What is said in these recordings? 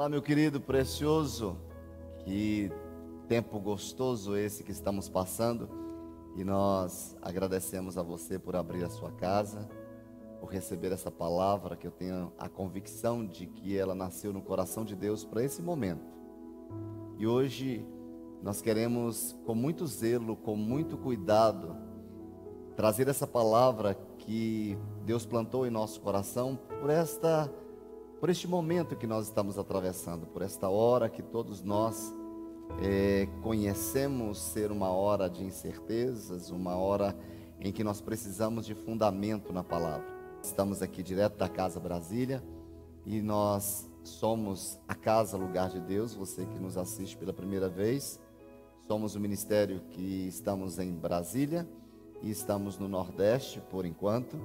Olá, meu querido precioso, que tempo gostoso esse que estamos passando e nós agradecemos a você por abrir a sua casa, por receber essa palavra que eu tenho a convicção de que ela nasceu no coração de Deus para esse momento. E hoje nós queremos, com muito zelo, com muito cuidado, trazer essa palavra que Deus plantou em nosso coração por esta por este momento que nós estamos atravessando, por esta hora que todos nós é, conhecemos ser uma hora de incertezas, uma hora em que nós precisamos de fundamento na palavra. Estamos aqui direto da Casa Brasília e nós somos a Casa Lugar de Deus, você que nos assiste pela primeira vez. Somos o ministério que estamos em Brasília e estamos no Nordeste por enquanto.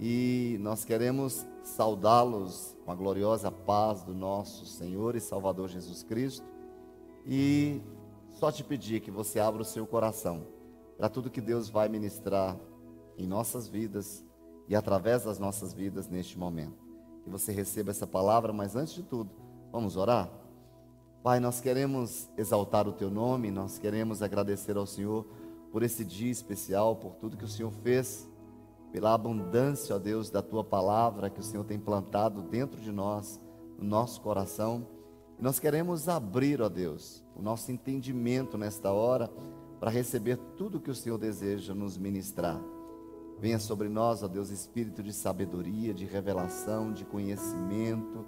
E nós queremos saudá-los com a gloriosa paz do nosso Senhor e Salvador Jesus Cristo. E só te pedir que você abra o seu coração para tudo que Deus vai ministrar em nossas vidas e através das nossas vidas neste momento. Que você receba essa palavra, mas antes de tudo, vamos orar? Pai, nós queremos exaltar o teu nome, nós queremos agradecer ao Senhor por esse dia especial, por tudo que o Senhor fez pela abundância, ó Deus, da tua palavra que o Senhor tem plantado dentro de nós, no nosso coração. E nós queremos abrir, ó Deus, o nosso entendimento nesta hora para receber tudo que o Senhor deseja nos ministrar. Venha sobre nós, ó Deus, espírito de sabedoria, de revelação, de conhecimento.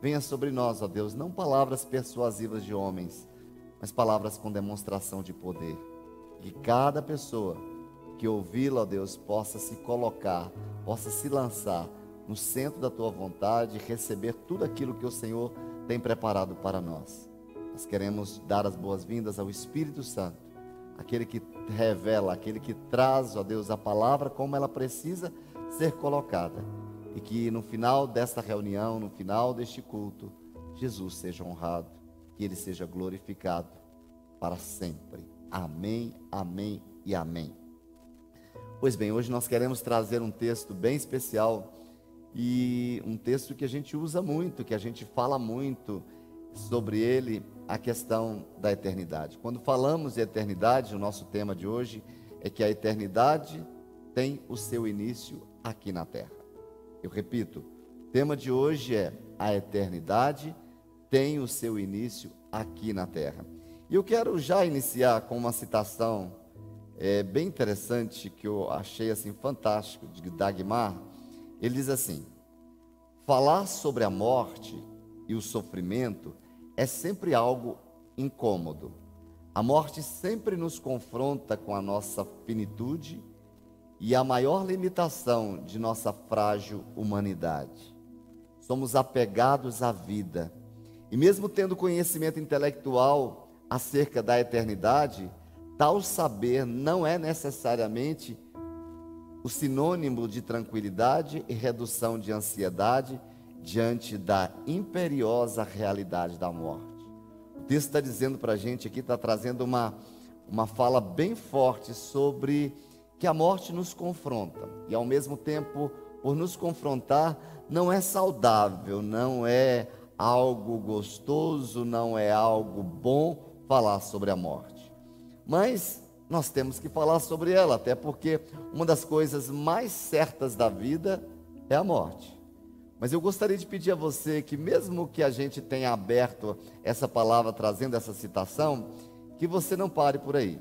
Venha sobre nós, ó Deus, não palavras persuasivas de homens, mas palavras com demonstração de poder. Que cada pessoa que ouvi-lo, ó Deus, possa se colocar, possa se lançar no centro da tua vontade receber tudo aquilo que o Senhor tem preparado para nós. Nós queremos dar as boas-vindas ao Espírito Santo, aquele que revela, aquele que traz, ó Deus, a palavra como ela precisa ser colocada. E que no final desta reunião, no final deste culto, Jesus seja honrado, que ele seja glorificado para sempre. Amém, amém e amém. Pois bem, hoje nós queremos trazer um texto bem especial e um texto que a gente usa muito, que a gente fala muito sobre ele, a questão da eternidade. Quando falamos de eternidade, o nosso tema de hoje é que a eternidade tem o seu início aqui na terra. Eu repito, o tema de hoje é a eternidade tem o seu início aqui na terra. E eu quero já iniciar com uma citação é, bem interessante que eu achei assim fantástico de Dagmar. Ele diz assim: falar sobre a morte e o sofrimento é sempre algo incômodo. A morte sempre nos confronta com a nossa finitude e a maior limitação de nossa frágil humanidade. Somos apegados à vida e, mesmo tendo conhecimento intelectual acerca da eternidade, Tal saber não é necessariamente o sinônimo de tranquilidade e redução de ansiedade diante da imperiosa realidade da morte. O texto está dizendo para a gente aqui, está trazendo uma, uma fala bem forte sobre que a morte nos confronta e ao mesmo tempo, por nos confrontar, não é saudável, não é algo gostoso, não é algo bom falar sobre a morte. Mas nós temos que falar sobre ela, até porque uma das coisas mais certas da vida é a morte. Mas eu gostaria de pedir a você que, mesmo que a gente tenha aberto essa palavra trazendo essa citação, que você não pare por aí.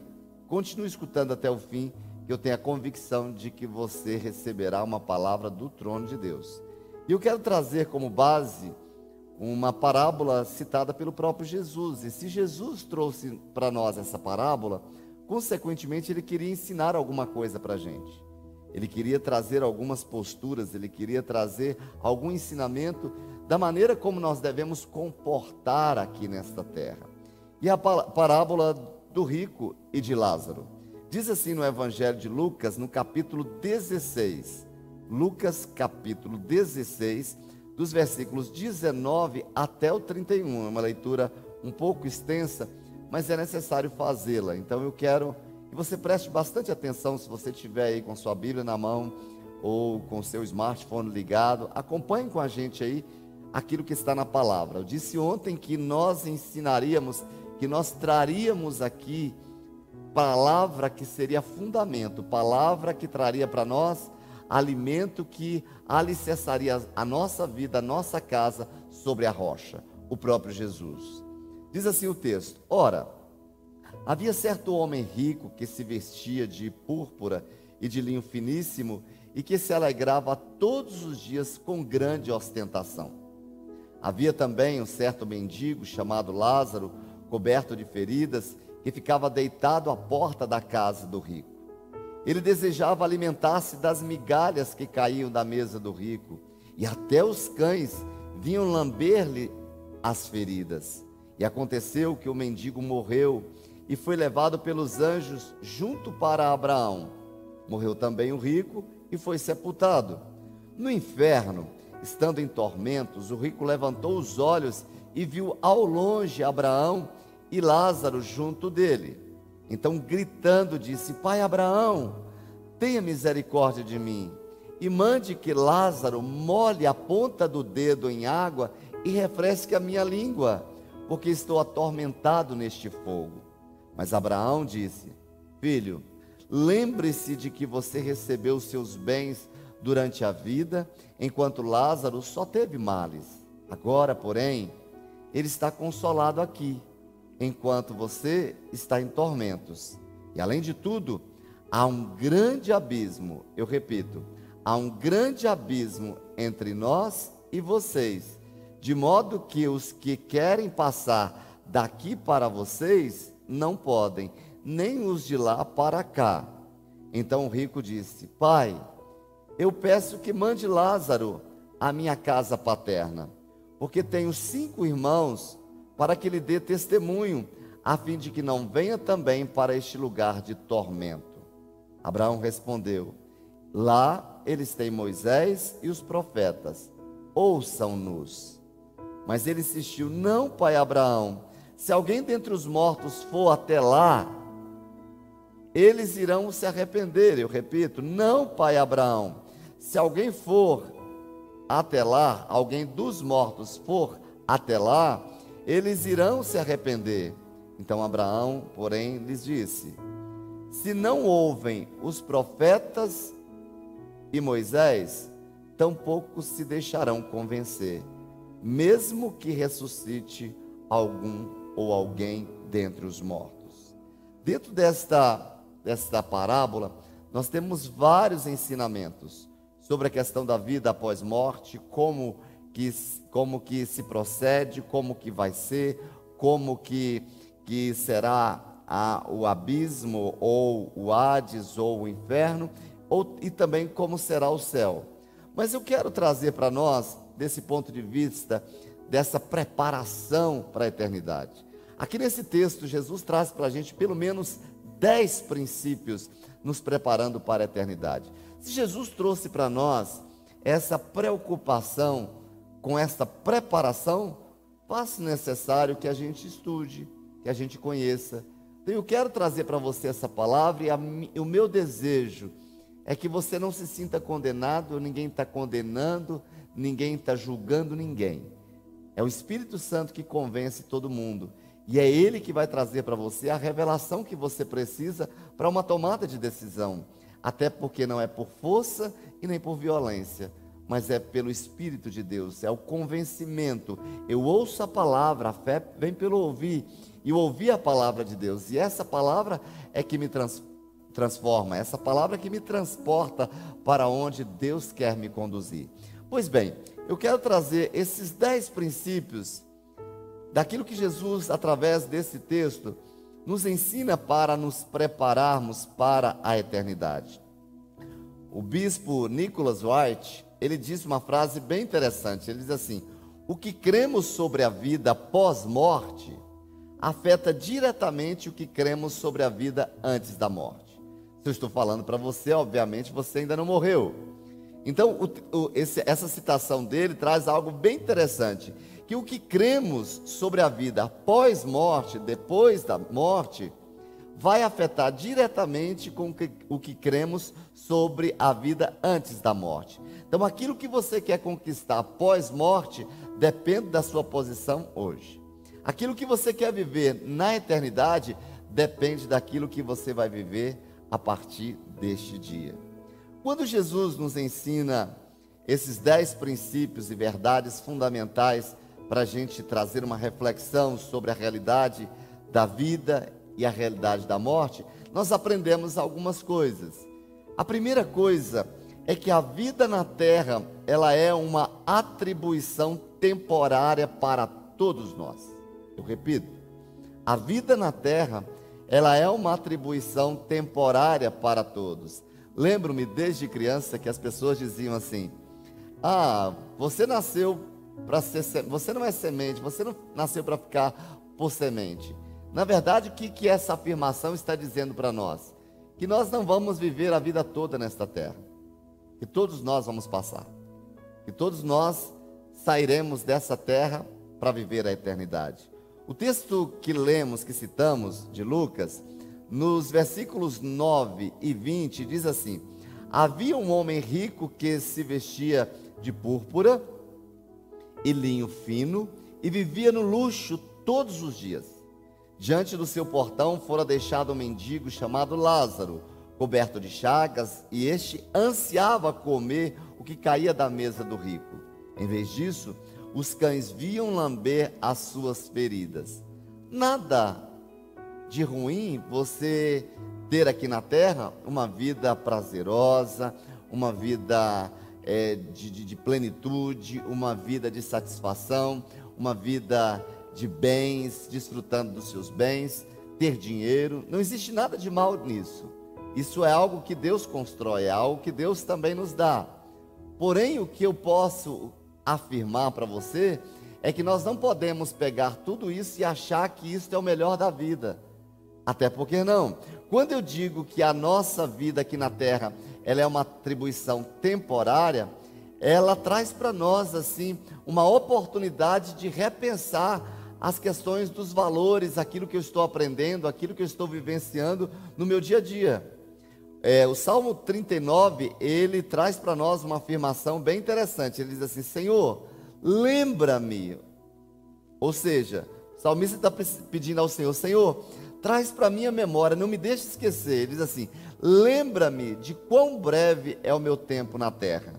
Continue escutando até o fim, que eu tenho a convicção de que você receberá uma palavra do trono de Deus. E eu quero trazer como base uma parábola citada pelo próprio Jesus. E se Jesus trouxe para nós essa parábola, consequentemente ele queria ensinar alguma coisa para a gente. Ele queria trazer algumas posturas, ele queria trazer algum ensinamento da maneira como nós devemos comportar aqui nesta terra. E a parábola do rico e de Lázaro. Diz assim no Evangelho de Lucas, no capítulo 16. Lucas, capítulo 16, dos versículos 19 até o 31. É uma leitura um pouco extensa, mas é necessário fazê-la. Então eu quero que você preste bastante atenção se você estiver aí com sua Bíblia na mão ou com seu smartphone ligado. Acompanhe com a gente aí aquilo que está na palavra. Eu disse ontem que nós ensinaríamos, que nós traríamos aqui palavra que seria fundamento, palavra que traria para nós alimento que alicerçaria a nossa vida, a nossa casa sobre a rocha, o próprio Jesus. Diz assim o texto: Ora, havia certo homem rico que se vestia de púrpura e de linho finíssimo e que se alegrava todos os dias com grande ostentação. Havia também um certo mendigo chamado Lázaro, coberto de feridas, que ficava deitado à porta da casa do rico. Ele desejava alimentar-se das migalhas que caíam da mesa do rico, e até os cães vinham lamber-lhe as feridas. E aconteceu que o mendigo morreu e foi levado pelos anjos junto para Abraão. Morreu também o rico e foi sepultado. No inferno, estando em tormentos, o rico levantou os olhos e viu ao longe Abraão e Lázaro junto dele. Então, gritando, disse: Pai Abraão, tenha misericórdia de mim e mande que Lázaro molhe a ponta do dedo em água e refresque a minha língua porque estou atormentado neste fogo. Mas Abraão disse: Filho, lembre-se de que você recebeu seus bens durante a vida, enquanto Lázaro só teve males. Agora, porém, ele está consolado aqui, enquanto você está em tormentos. E além de tudo, há um grande abismo, eu repito, há um grande abismo entre nós e vocês de modo que os que querem passar daqui para vocês não podem, nem os de lá para cá. Então o rico disse: Pai, eu peço que mande Lázaro à minha casa paterna, porque tenho cinco irmãos, para que lhe dê testemunho, a fim de que não venha também para este lugar de tormento. Abraão respondeu: Lá eles têm Moisés e os profetas, ouçam-nos. Mas ele insistiu: Não, pai Abraão, se alguém dentre os mortos for até lá, eles irão se arrepender. Eu repito: Não, pai Abraão, se alguém for até lá, alguém dos mortos for até lá, eles irão se arrepender. Então Abraão, porém, lhes disse: Se não ouvem os profetas e Moisés, tampouco se deixarão convencer mesmo que ressuscite algum ou alguém dentre os mortos. Dentro desta, desta parábola, nós temos vários ensinamentos sobre a questão da vida após morte, como que, como que se procede, como que vai ser, como que, que será a, o abismo, ou o Hades, ou o inferno, ou, e também como será o céu. Mas eu quero trazer para nós desse ponto de vista, dessa preparação para a eternidade. Aqui nesse texto, Jesus traz para a gente pelo menos dez princípios nos preparando para a eternidade. Se Jesus trouxe para nós essa preocupação com essa preparação, faz necessário que a gente estude, que a gente conheça. Então, eu quero trazer para você essa palavra e, a, o meu desejo é que você não se sinta condenado, ninguém está condenando, ninguém está julgando ninguém. É o Espírito Santo que convence todo mundo. E é Ele que vai trazer para você a revelação que você precisa para uma tomada de decisão. Até porque não é por força e nem por violência, mas é pelo Espírito de Deus, é o convencimento. Eu ouço a palavra, a fé vem pelo ouvir, e eu ouvi a palavra de Deus, e essa palavra é que me trans, transforma, essa palavra é que me transporta para onde Deus quer me conduzir. Pois bem, eu quero trazer esses dez princípios daquilo que Jesus, através desse texto, nos ensina para nos prepararmos para a eternidade. O bispo Nicholas White, ele disse uma frase bem interessante. Ele diz assim: "O que cremos sobre a vida pós-morte afeta diretamente o que cremos sobre a vida antes da morte." Se eu estou falando para você, obviamente você ainda não morreu. Então, o, o, esse, essa citação dele traz algo bem interessante: que o que cremos sobre a vida após morte, depois da morte, vai afetar diretamente com o que cremos sobre a vida antes da morte. Então, aquilo que você quer conquistar pós-morte depende da sua posição hoje. Aquilo que você quer viver na eternidade depende daquilo que você vai viver a partir deste dia. Quando Jesus nos ensina esses dez princípios e verdades fundamentais para a gente trazer uma reflexão sobre a realidade da vida e a realidade da morte, nós aprendemos algumas coisas. A primeira coisa é que a vida na terra, ela é uma atribuição temporária para todos nós. Eu repito, a vida na terra, ela é uma atribuição temporária para todos. Lembro-me desde criança que as pessoas diziam assim: "Ah, você nasceu para ser, você não é semente, você não nasceu para ficar por semente". Na verdade, o que, que essa afirmação está dizendo para nós? Que nós não vamos viver a vida toda nesta terra. Que todos nós vamos passar. Que todos nós sairemos dessa terra para viver a eternidade. O texto que lemos, que citamos, de Lucas, nos versículos 9 e 20, diz assim: Havia um homem rico que se vestia de púrpura e linho fino e vivia no luxo todos os dias. Diante do seu portão fora deixado um mendigo chamado Lázaro, coberto de chagas, e este ansiava comer o que caía da mesa do rico. Em vez disso, os cães viam lamber as suas feridas. Nada de ruim você ter aqui na terra uma vida prazerosa, uma vida é, de, de, de plenitude, uma vida de satisfação, uma vida de bens, desfrutando dos seus bens, ter dinheiro. Não existe nada de mal nisso. Isso é algo que Deus constrói, é algo que Deus também nos dá. Porém, o que eu posso afirmar para você é que nós não podemos pegar tudo isso e achar que isso é o melhor da vida. Até porque não. Quando eu digo que a nossa vida aqui na terra, ela é uma atribuição temporária, ela traz para nós assim uma oportunidade de repensar as questões dos valores, aquilo que eu estou aprendendo, aquilo que eu estou vivenciando no meu dia a dia. É, o Salmo 39, ele traz para nós uma afirmação bem interessante. Ele diz assim: Senhor, lembra-me. Ou seja, o salmista está pedindo ao Senhor: Senhor, traz para minha memória, não me deixe esquecer. Ele diz assim: Lembra-me de quão breve é o meu tempo na terra.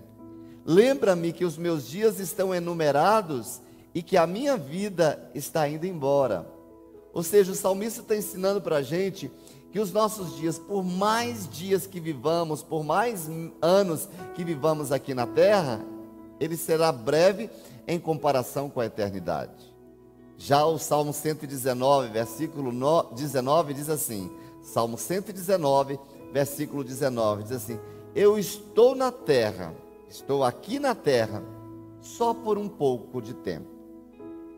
Lembra-me que os meus dias estão enumerados e que a minha vida está indo embora. Ou seja, o salmista está ensinando para a gente que os nossos dias, por mais dias que vivamos, por mais anos que vivamos aqui na terra, ele será breve em comparação com a eternidade. Já o Salmo 119, versículo 19 diz assim: Salmo 119, versículo 19 diz assim: Eu estou na terra, estou aqui na terra, só por um pouco de tempo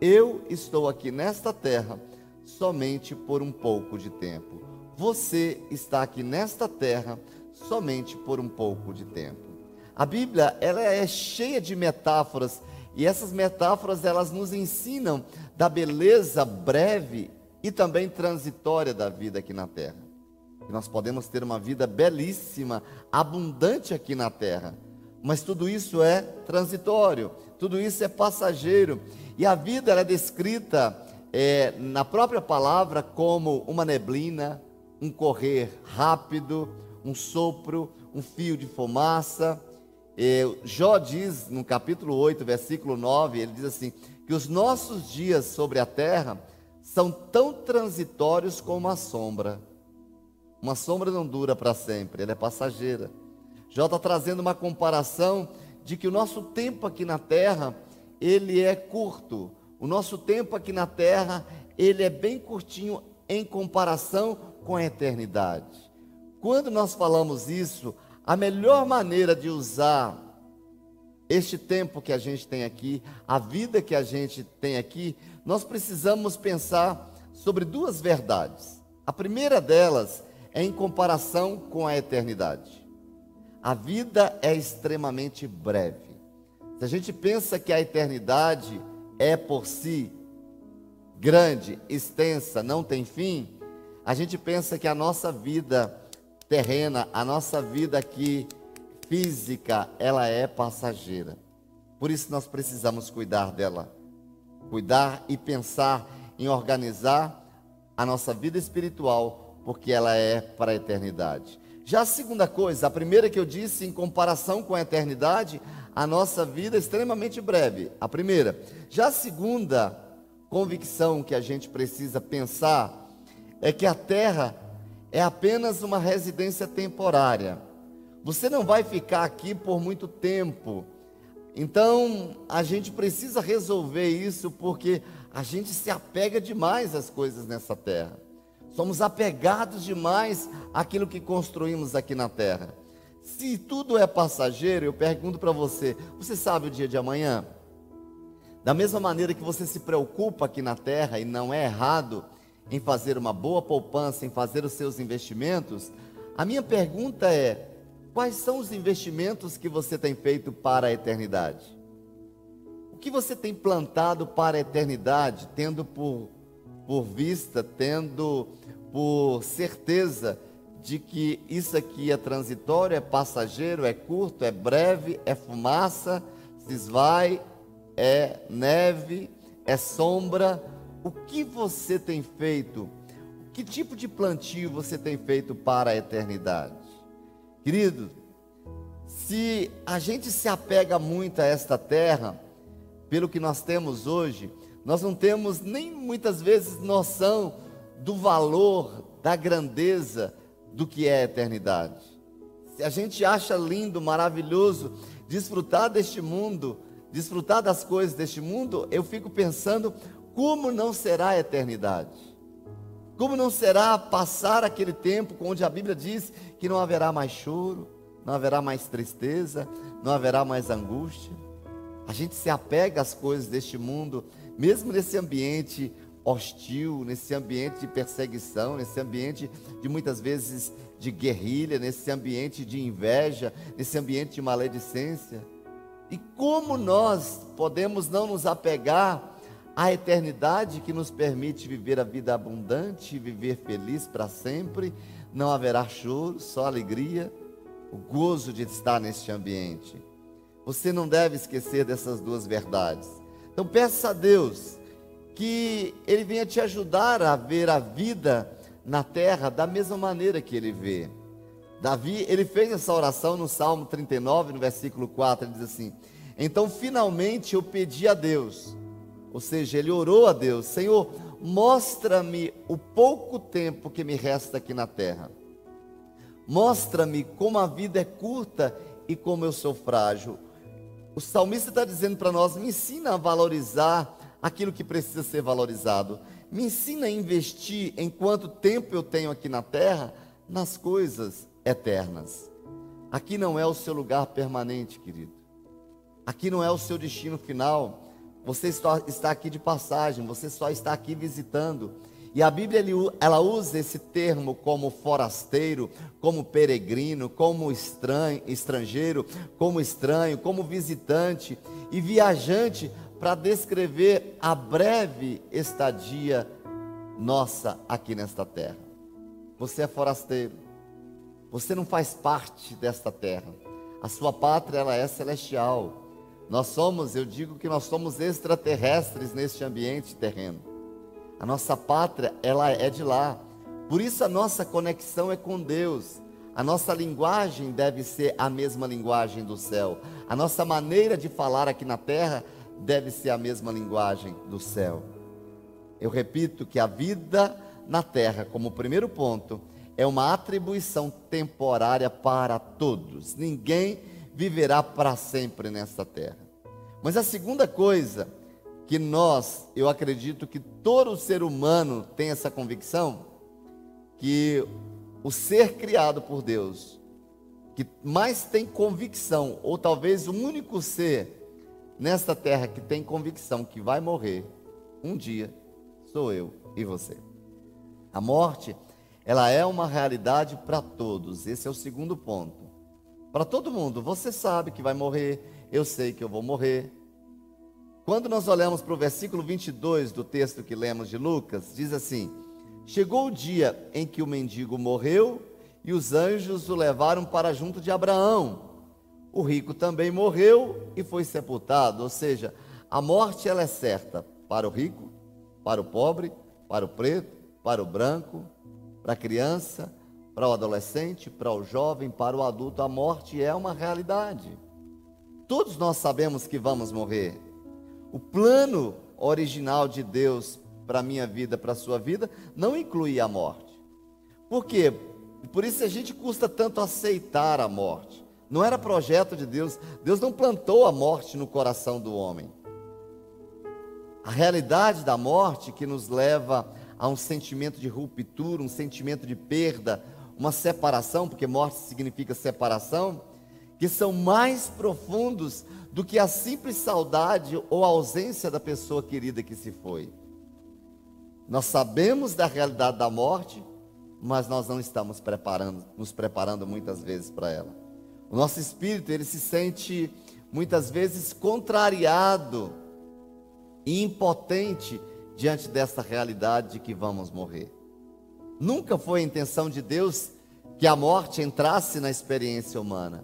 eu estou aqui nesta terra somente por um pouco de tempo. Você está aqui nesta terra somente por um pouco de tempo. A Bíblia, ela é cheia de metáforas e essas metáforas elas nos ensinam da beleza breve e também transitória da vida aqui na terra. Que nós podemos ter uma vida belíssima, abundante aqui na terra, mas tudo isso é transitório, tudo isso é passageiro e a vida é descrita é, na própria palavra como uma neblina, um correr rápido, um sopro, um fio de fumaça. É, Jó diz no capítulo 8, versículo 9, ele diz assim: que os nossos dias sobre a terra são tão transitórios como a sombra. Uma sombra não dura para sempre, ela é passageira. Jó está trazendo uma comparação de que o nosso tempo aqui na terra ele é curto. O nosso tempo aqui na terra, ele é bem curtinho em comparação com a eternidade. Quando nós falamos isso, a melhor maneira de usar este tempo que a gente tem aqui, a vida que a gente tem aqui, nós precisamos pensar sobre duas verdades. A primeira delas é em comparação com a eternidade. A vida é extremamente breve. Se a gente pensa que a eternidade é por si grande, extensa, não tem fim, a gente pensa que a nossa vida terrena, a nossa vida aqui física, ela é passageira. Por isso nós precisamos cuidar dela. Cuidar e pensar em organizar a nossa vida espiritual, porque ela é para a eternidade. Já a segunda coisa, a primeira que eu disse, em comparação com a eternidade, a nossa vida é extremamente breve. A primeira. Já a segunda convicção que a gente precisa pensar é que a terra é apenas uma residência temporária. Você não vai ficar aqui por muito tempo. Então, a gente precisa resolver isso porque a gente se apega demais às coisas nessa terra. Somos apegados demais àquilo que construímos aqui na terra. Se tudo é passageiro, eu pergunto para você: você sabe o dia de amanhã? Da mesma maneira que você se preocupa aqui na terra, e não é errado em fazer uma boa poupança, em fazer os seus investimentos, a minha pergunta é: quais são os investimentos que você tem feito para a eternidade? O que você tem plantado para a eternidade, tendo por, por vista, tendo por certeza de que isso aqui é transitório, é passageiro, é curto, é breve, é fumaça, se esvai, é neve, é sombra, o que você tem feito? Que tipo de plantio você tem feito para a eternidade? Querido, se a gente se apega muito a esta terra, pelo que nós temos hoje, nós não temos nem muitas vezes noção do valor, da grandeza do que é a eternidade. Se a gente acha lindo, maravilhoso desfrutar deste mundo, desfrutar das coisas deste mundo, eu fico pensando como não será a eternidade? Como não será passar aquele tempo onde a Bíblia diz que não haverá mais choro, não haverá mais tristeza, não haverá mais angústia? A gente se apega às coisas deste mundo, mesmo nesse ambiente hostil, nesse ambiente de perseguição, nesse ambiente de muitas vezes de guerrilha, nesse ambiente de inveja, nesse ambiente de maledicência. E como nós podemos não nos apegar a eternidade que nos permite viver a vida abundante, viver feliz para sempre. Não haverá choro, só alegria, o gozo de estar neste ambiente. Você não deve esquecer dessas duas verdades. Então peça a Deus que Ele venha te ajudar a ver a vida na terra da mesma maneira que Ele vê. Davi, ele fez essa oração no Salmo 39, no versículo 4, ele diz assim: Então finalmente eu pedi a Deus ou seja, ele orou a Deus: Senhor, mostra-me o pouco tempo que me resta aqui na terra. Mostra-me como a vida é curta e como eu sou frágil. O salmista está dizendo para nós: me ensina a valorizar aquilo que precisa ser valorizado. Me ensina a investir em quanto tempo eu tenho aqui na terra nas coisas eternas. Aqui não é o seu lugar permanente, querido. Aqui não é o seu destino final. Você está aqui de passagem, você só está aqui visitando. E a Bíblia ela usa esse termo como forasteiro, como peregrino, como estranho, estrangeiro, como estranho, como visitante e viajante para descrever a breve estadia nossa aqui nesta terra. Você é forasteiro. Você não faz parte desta terra. A sua pátria ela é celestial. Nós somos, eu digo que nós somos extraterrestres neste ambiente terreno. A nossa pátria, ela é de lá. Por isso a nossa conexão é com Deus. A nossa linguagem deve ser a mesma linguagem do céu. A nossa maneira de falar aqui na terra deve ser a mesma linguagem do céu. Eu repito que a vida na terra, como primeiro ponto, é uma atribuição temporária para todos. Ninguém viverá para sempre nesta terra. Mas a segunda coisa que nós, eu acredito que todo ser humano tem essa convicção, que o ser criado por Deus, que mais tem convicção, ou talvez o único ser nesta terra que tem convicção que vai morrer um dia, sou eu e você. A morte, ela é uma realidade para todos. Esse é o segundo ponto. Para todo mundo, você sabe que vai morrer, eu sei que eu vou morrer. Quando nós olhamos para o versículo 22 do texto que lemos de Lucas, diz assim: Chegou o dia em que o mendigo morreu e os anjos o levaram para junto de Abraão. O rico também morreu e foi sepultado, ou seja, a morte ela é certa para o rico, para o pobre, para o preto, para o branco, para a criança, para o adolescente, para o jovem, para o adulto, a morte é uma realidade. Todos nós sabemos que vamos morrer. O plano original de Deus para a minha vida, para a sua vida, não inclui a morte. Por quê? Por isso a gente custa tanto aceitar a morte. Não era projeto de Deus. Deus não plantou a morte no coração do homem. A realidade da morte que nos leva a um sentimento de ruptura, um sentimento de perda, uma separação, porque morte significa separação, que são mais profundos do que a simples saudade ou ausência da pessoa querida que se foi. Nós sabemos da realidade da morte, mas nós não estamos preparando, nos preparando muitas vezes para ela. O nosso espírito, ele se sente muitas vezes contrariado e impotente diante dessa realidade de que vamos morrer. Nunca foi a intenção de Deus que a morte entrasse na experiência humana.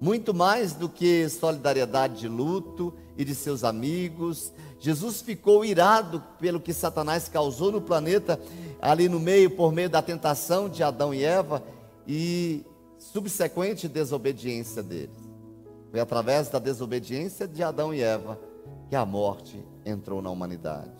Muito mais do que solidariedade de luto e de seus amigos, Jesus ficou irado pelo que Satanás causou no planeta, ali no meio, por meio da tentação de Adão e Eva e subsequente desobediência deles. Foi através da desobediência de Adão e Eva que a morte entrou na humanidade.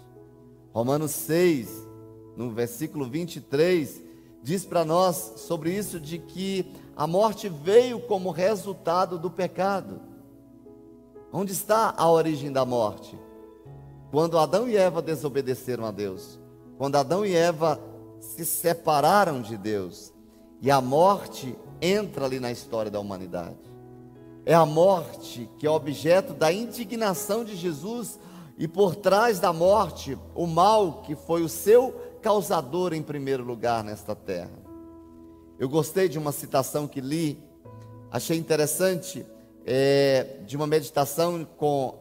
Romanos 6, no versículo 23, diz para nós sobre isso de que a morte veio como resultado do pecado. Onde está a origem da morte? Quando Adão e Eva desobedeceram a Deus, quando Adão e Eva se separaram de Deus, e a morte entra ali na história da humanidade. É a morte que é objeto da indignação de Jesus e por trás da morte, o mal que foi o seu causador em primeiro lugar nesta terra. Eu gostei de uma citação que li, achei interessante, é, de uma meditação com,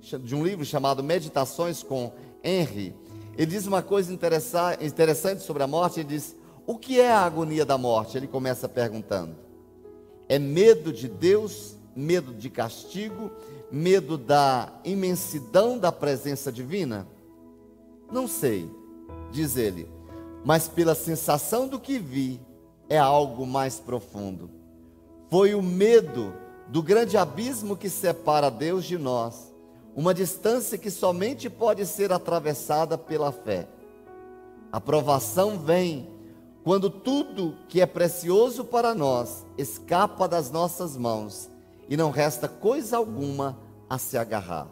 de um livro chamado Meditações com Henry. Ele diz uma coisa interessante sobre a morte. Ele diz: O que é a agonia da morte? Ele começa perguntando: É medo de Deus, medo de castigo, medo da imensidão da presença divina? Não sei diz ele, mas pela sensação do que vi, é algo mais profundo. Foi o medo do grande abismo que separa Deus de nós, uma distância que somente pode ser atravessada pela fé. A provação vem quando tudo que é precioso para nós escapa das nossas mãos e não resta coisa alguma a se agarrar.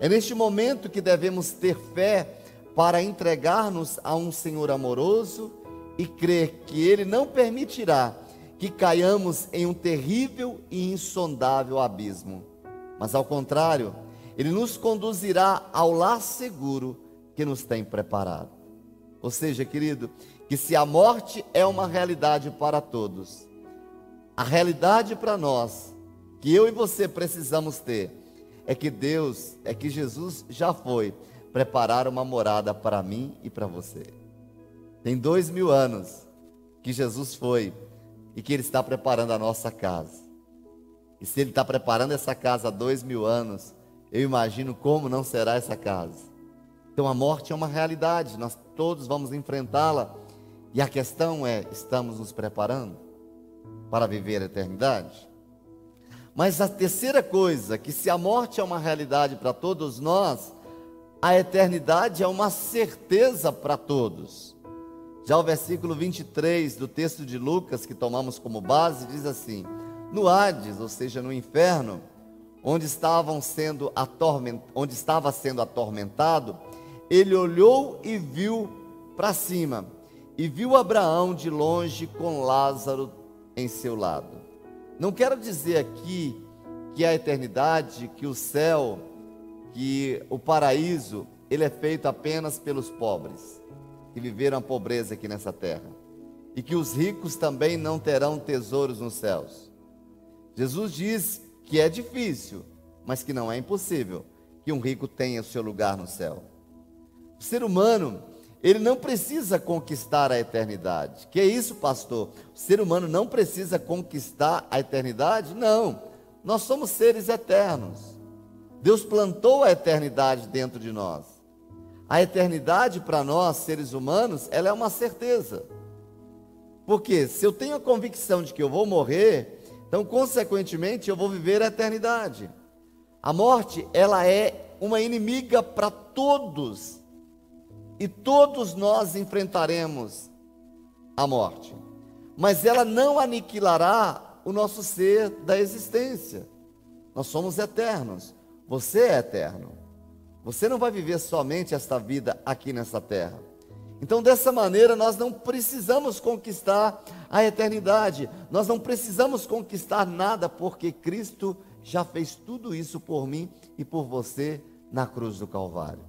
É neste momento que devemos ter fé para entregar-nos a um Senhor amoroso e crer que Ele não permitirá que caiamos em um terrível e insondável abismo, mas ao contrário, Ele nos conduzirá ao lar seguro que nos tem preparado. Ou seja, querido, que se a morte é uma realidade para todos, a realidade para nós, que eu e você precisamos ter, é que Deus, é que Jesus já foi preparar uma morada para mim e para você. Tem dois mil anos que Jesus foi e que Ele está preparando a nossa casa. E se Ele está preparando essa casa há dois mil anos, eu imagino como não será essa casa. Então a morte é uma realidade, nós todos vamos enfrentá-la. E a questão é: estamos nos preparando para viver a eternidade? Mas a terceira coisa, que se a morte é uma realidade para todos nós, a eternidade é uma certeza para todos. Já o versículo 23 do texto de Lucas, que tomamos como base, diz assim: No Hades, ou seja, no inferno, onde, estavam sendo atorment... onde estava sendo atormentado, ele olhou e viu para cima, e viu Abraão de longe com Lázaro em seu lado. Não quero dizer aqui que a eternidade, que o céu, que o paraíso ele é feito apenas pelos pobres que viveram a pobreza aqui nessa terra e que os ricos também não terão tesouros nos céus. Jesus diz que é difícil, mas que não é impossível que um rico tenha o seu lugar no céu. O ser humano, ele não precisa conquistar a eternidade. Que é isso, pastor? O ser humano não precisa conquistar a eternidade? Não. Nós somos seres eternos. Deus plantou a eternidade dentro de nós. A eternidade para nós, seres humanos, ela é uma certeza. Porque se eu tenho a convicção de que eu vou morrer, então consequentemente eu vou viver a eternidade. A morte, ela é uma inimiga para todos e todos nós enfrentaremos a morte, mas ela não aniquilará o nosso ser da existência. Nós somos eternos. Você é eterno. Você não vai viver somente esta vida aqui nessa terra. Então, dessa maneira, nós não precisamos conquistar a eternidade, nós não precisamos conquistar nada, porque Cristo já fez tudo isso por mim e por você na cruz do Calvário.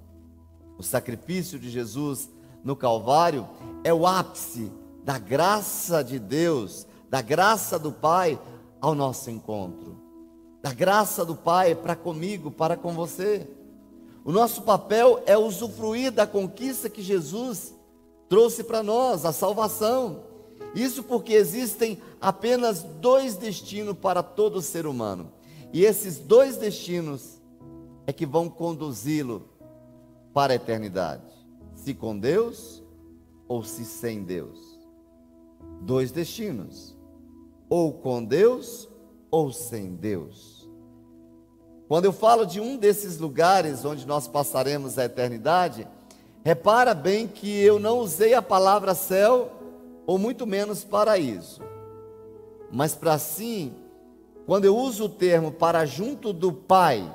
O sacrifício de Jesus no Calvário é o ápice da graça de Deus, da graça do Pai ao nosso encontro, da graça do Pai para comigo, para com você. O nosso papel é usufruir da conquista que Jesus trouxe para nós, a salvação. Isso porque existem apenas dois destinos para todo ser humano. E esses dois destinos é que vão conduzi-lo para a eternidade: se com Deus ou se sem Deus. Dois destinos: ou com Deus ou sem Deus. Quando eu falo de um desses lugares onde nós passaremos a eternidade, repara bem que eu não usei a palavra céu ou muito menos paraíso. Mas para sim, quando eu uso o termo para junto do Pai,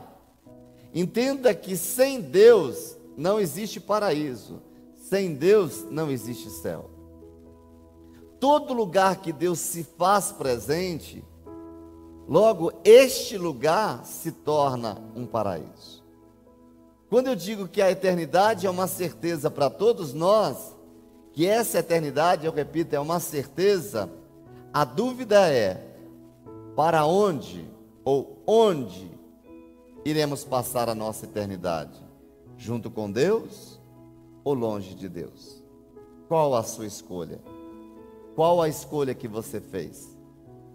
entenda que sem Deus não existe paraíso, sem Deus não existe céu. Todo lugar que Deus se faz presente, logo este lugar se torna um paraíso. Quando eu digo que a eternidade é uma certeza para todos nós, que essa eternidade, eu repito, é uma certeza, a dúvida é para onde ou onde iremos passar a nossa eternidade? Junto com Deus ou longe de Deus? Qual a sua escolha? Qual a escolha que você fez?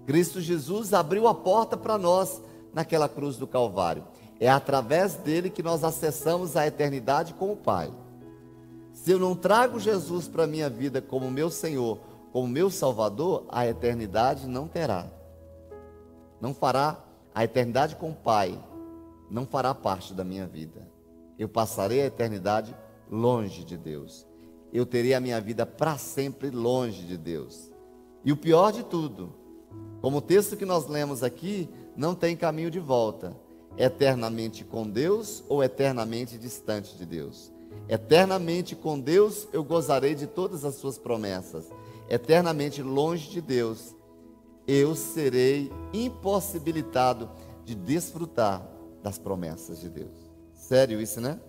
Cristo Jesus abriu a porta para nós naquela cruz do Calvário. É através dele que nós acessamos a eternidade com o Pai. Se eu não trago Jesus para a minha vida como meu Senhor, como meu Salvador, a eternidade não terá. Não fará a eternidade com o Pai, não fará parte da minha vida. Eu passarei a eternidade longe de Deus. Eu terei a minha vida para sempre longe de Deus. E o pior de tudo, como o texto que nós lemos aqui, não tem caminho de volta. Eternamente com Deus ou eternamente distante de Deus. Eternamente com Deus eu gozarei de todas as suas promessas. Eternamente longe de Deus, eu serei impossibilitado de desfrutar das promessas de Deus. Sério isso, né?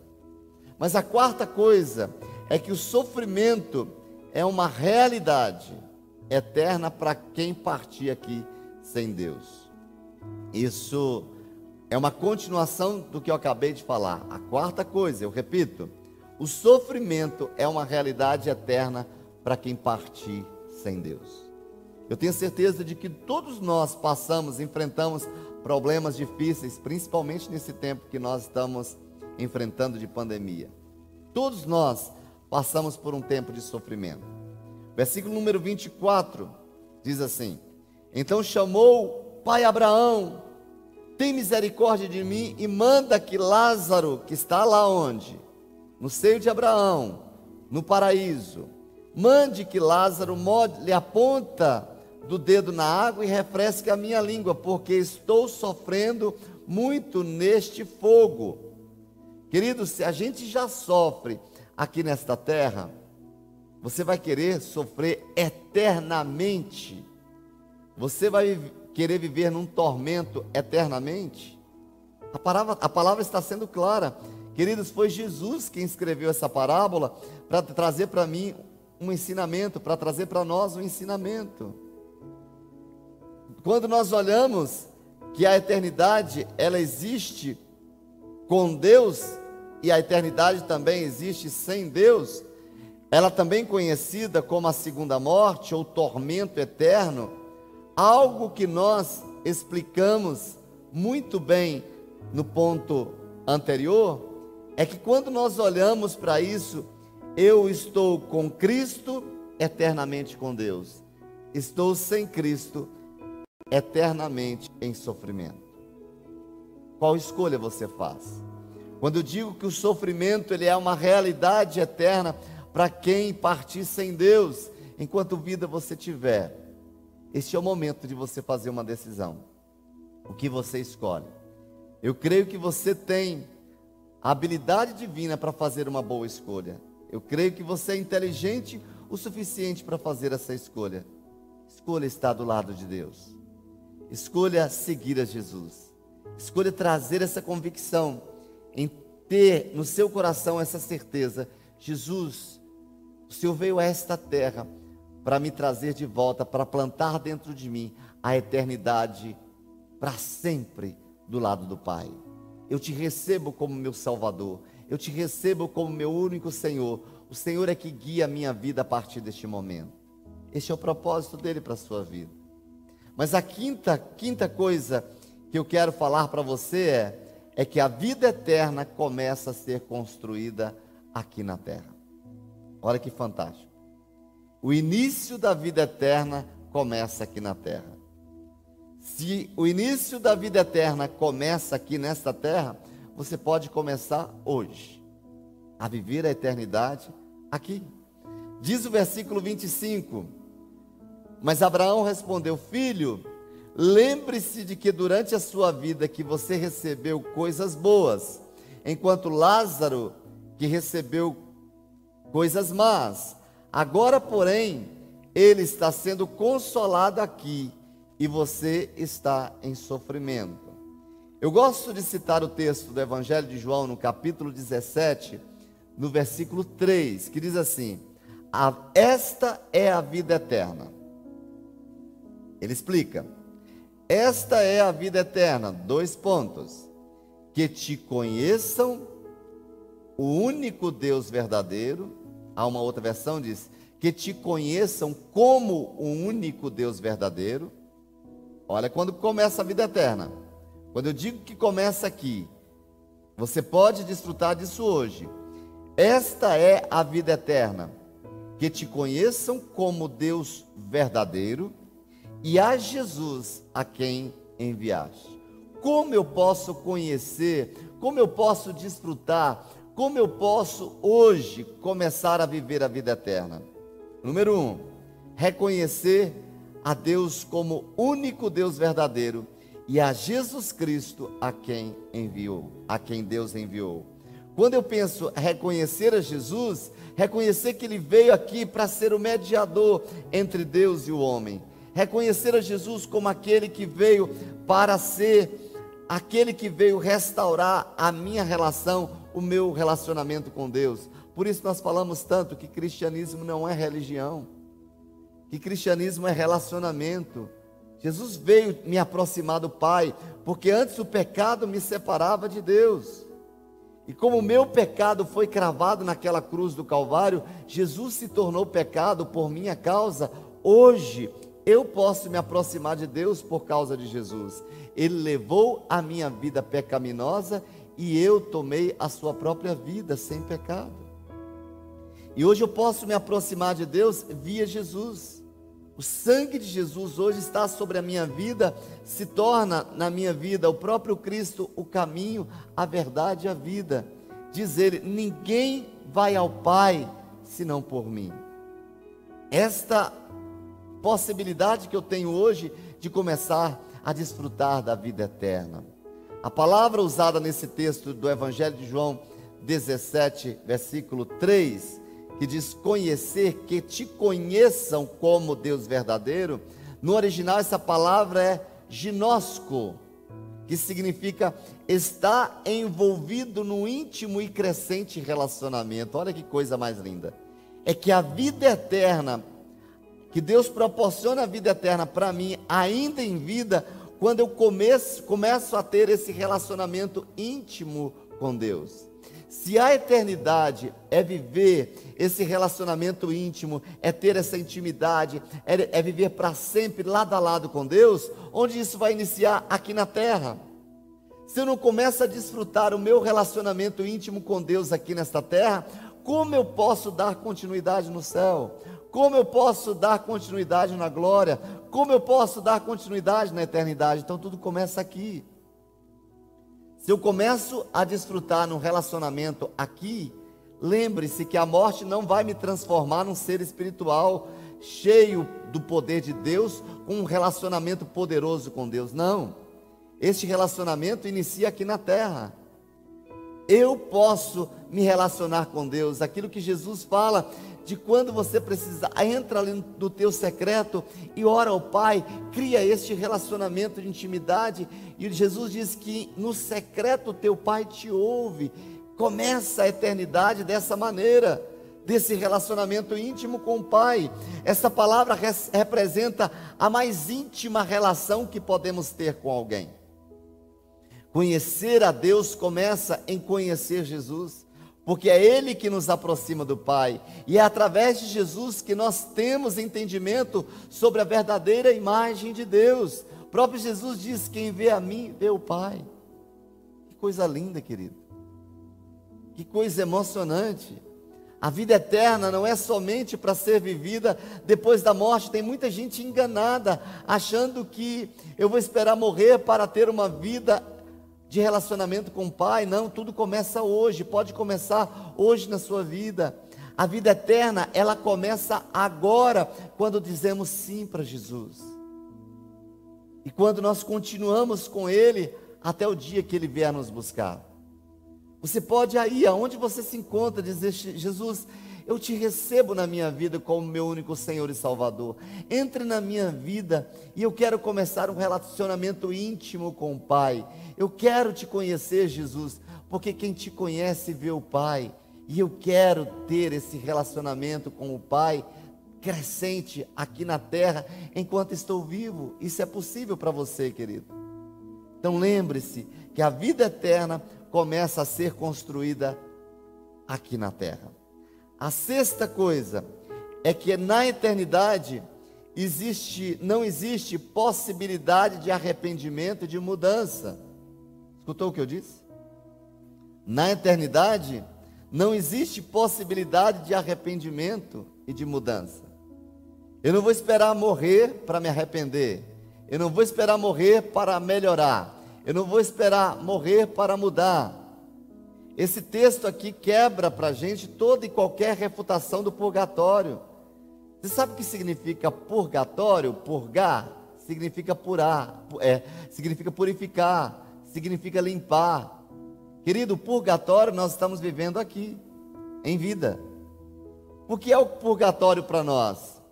Mas a quarta coisa é que o sofrimento é uma realidade eterna para quem partir aqui sem Deus. Isso é uma continuação do que eu acabei de falar. A quarta coisa, eu repito, o sofrimento é uma realidade eterna para quem partir sem Deus. Eu tenho certeza de que todos nós passamos, enfrentamos problemas difíceis, principalmente nesse tempo que nós estamos enfrentando de pandemia. Todos nós passamos por um tempo de sofrimento. Versículo número 24 diz assim: Então chamou pai Abraão, tem misericórdia de mim e manda que Lázaro, que está lá onde? No seio de Abraão, no paraíso, mande que Lázaro molhe a ponta do dedo na água e refresque a minha língua, porque estou sofrendo muito neste fogo. Querido, se a gente já sofre aqui nesta terra, você vai querer sofrer eternamente? Você vai querer viver num tormento eternamente? A palavra, a palavra está sendo clara. Queridos, foi Jesus quem escreveu essa parábola para trazer para mim um ensinamento, para trazer para nós um ensinamento. Quando nós olhamos que a eternidade ela existe com Deus e a eternidade também existe sem Deus, ela também conhecida como a segunda morte ou tormento eterno, algo que nós explicamos muito bem no ponto anterior, é que quando nós olhamos para isso, eu estou com Cristo eternamente com Deus, estou sem Cristo eternamente em sofrimento. Qual escolha você faz? Quando eu digo que o sofrimento ele é uma realidade eterna para quem partir sem Deus, enquanto vida você tiver, este é o momento de você fazer uma decisão. O que você escolhe? Eu creio que você tem a habilidade divina para fazer uma boa escolha. Eu creio que você é inteligente o suficiente para fazer essa escolha. Escolha estar do lado de Deus. Escolha seguir a Jesus. Escolha trazer essa convicção em ter no seu coração essa certeza: Jesus, o Senhor veio a esta terra para me trazer de volta, para plantar dentro de mim a eternidade para sempre do lado do Pai. Eu te recebo como meu Salvador, eu te recebo como meu único Senhor. O Senhor é que guia a minha vida a partir deste momento. Este é o propósito dele para a sua vida. Mas a quinta, quinta coisa que eu quero falar para você é é que a vida eterna começa a ser construída aqui na terra. Olha que fantástico. O início da vida eterna começa aqui na terra. Se o início da vida eterna começa aqui nesta terra, você pode começar hoje a viver a eternidade aqui. Diz o versículo 25: Mas Abraão respondeu: Filho, Lembre-se de que durante a sua vida que você recebeu coisas boas, enquanto Lázaro que recebeu coisas más. Agora, porém, ele está sendo consolado aqui e você está em sofrimento. Eu gosto de citar o texto do Evangelho de João, no capítulo 17, no versículo 3, que diz assim: Esta é a vida eterna. Ele explica esta é a vida eterna. Dois pontos. Que te conheçam o único Deus verdadeiro. Há uma outra versão diz que te conheçam como o único Deus verdadeiro. Olha, quando começa a vida eterna. Quando eu digo que começa aqui, você pode desfrutar disso hoje. Esta é a vida eterna, que te conheçam como Deus verdadeiro e a Jesus a quem enviaste. Como eu posso conhecer, como eu posso desfrutar, como eu posso hoje começar a viver a vida eterna? Número um, reconhecer a Deus como único Deus verdadeiro e a Jesus Cristo a quem enviou, a quem Deus enviou. Quando eu penso reconhecer a Jesus, reconhecer que ele veio aqui para ser o mediador entre Deus e o homem reconhecer a Jesus como aquele que veio para ser aquele que veio restaurar a minha relação, o meu relacionamento com Deus. Por isso nós falamos tanto que cristianismo não é religião, que cristianismo é relacionamento. Jesus veio me aproximar do Pai, porque antes o pecado me separava de Deus. E como o meu pecado foi cravado naquela cruz do Calvário, Jesus se tornou pecado por minha causa. Hoje eu posso me aproximar de Deus por causa de Jesus. Ele levou a minha vida pecaminosa e eu tomei a sua própria vida sem pecado. E hoje eu posso me aproximar de Deus via Jesus. O sangue de Jesus hoje está sobre a minha vida, se torna na minha vida o próprio Cristo o caminho, a verdade e a vida. Diz ele: ninguém vai ao Pai senão por mim. Esta possibilidade que eu tenho hoje de começar a desfrutar da vida eterna. A palavra usada nesse texto do Evangelho de João 17, versículo 3, que diz: Conhecer, que te conheçam como Deus verdadeiro. No original, essa palavra é ginosco, que significa estar envolvido no íntimo e crescente relacionamento. Olha que coisa mais linda. É que a vida eterna que Deus proporciona a vida eterna para mim, ainda em vida, quando eu começo, começo a ter esse relacionamento íntimo com Deus. Se a eternidade é viver esse relacionamento íntimo, é ter essa intimidade, é, é viver para sempre lado a lado com Deus, onde isso vai iniciar aqui na terra. Se eu não começo a desfrutar o meu relacionamento íntimo com Deus aqui nesta terra, como eu posso dar continuidade no céu? Como eu posso dar continuidade na glória? Como eu posso dar continuidade na eternidade? Então tudo começa aqui. Se eu começo a desfrutar num relacionamento aqui, lembre-se que a morte não vai me transformar num ser espiritual cheio do poder de Deus, com um relacionamento poderoso com Deus. Não. Este relacionamento inicia aqui na terra. Eu posso me relacionar com Deus, aquilo que Jesus fala de quando você precisa, entra ali no teu secreto e ora ao Pai, cria este relacionamento de intimidade, e Jesus diz que no secreto teu Pai te ouve. Começa a eternidade dessa maneira, desse relacionamento íntimo com o Pai. Essa palavra representa a mais íntima relação que podemos ter com alguém. Conhecer a Deus começa em conhecer Jesus porque é Ele que nos aproxima do Pai, e é através de Jesus que nós temos entendimento sobre a verdadeira imagem de Deus. O próprio Jesus diz: Quem vê a mim, vê o Pai. Que coisa linda, querido, que coisa emocionante. A vida eterna não é somente para ser vivida depois da morte. Tem muita gente enganada, achando que eu vou esperar morrer para ter uma vida de relacionamento com o Pai, não, tudo começa hoje, pode começar hoje na sua vida. A vida eterna, ela começa agora, quando dizemos sim para Jesus. E quando nós continuamos com Ele até o dia que Ele vier nos buscar. Você pode aí, aonde você se encontra, dizer: Jesus, eu te recebo na minha vida como meu único Senhor e Salvador. Entre na minha vida e eu quero começar um relacionamento íntimo com o Pai. Eu quero te conhecer, Jesus, porque quem te conhece vê o Pai. E eu quero ter esse relacionamento com o Pai crescente aqui na terra enquanto estou vivo. Isso é possível para você, querido. Então lembre-se que a vida eterna começa a ser construída aqui na terra. A sexta coisa é que na eternidade existe, não existe possibilidade de arrependimento, de mudança. Escutou o que eu disse? Na eternidade não existe possibilidade de arrependimento e de mudança. Eu não vou esperar morrer para me arrepender. Eu não vou esperar morrer para melhorar. Eu não vou esperar morrer para mudar. Esse texto aqui quebra para a gente toda e qualquer refutação do purgatório. Você sabe o que significa purgatório? Purgar significa purar, é, significa purificar, significa limpar. Querido, o purgatório nós estamos vivendo aqui, em vida. O que é o purgatório para nós?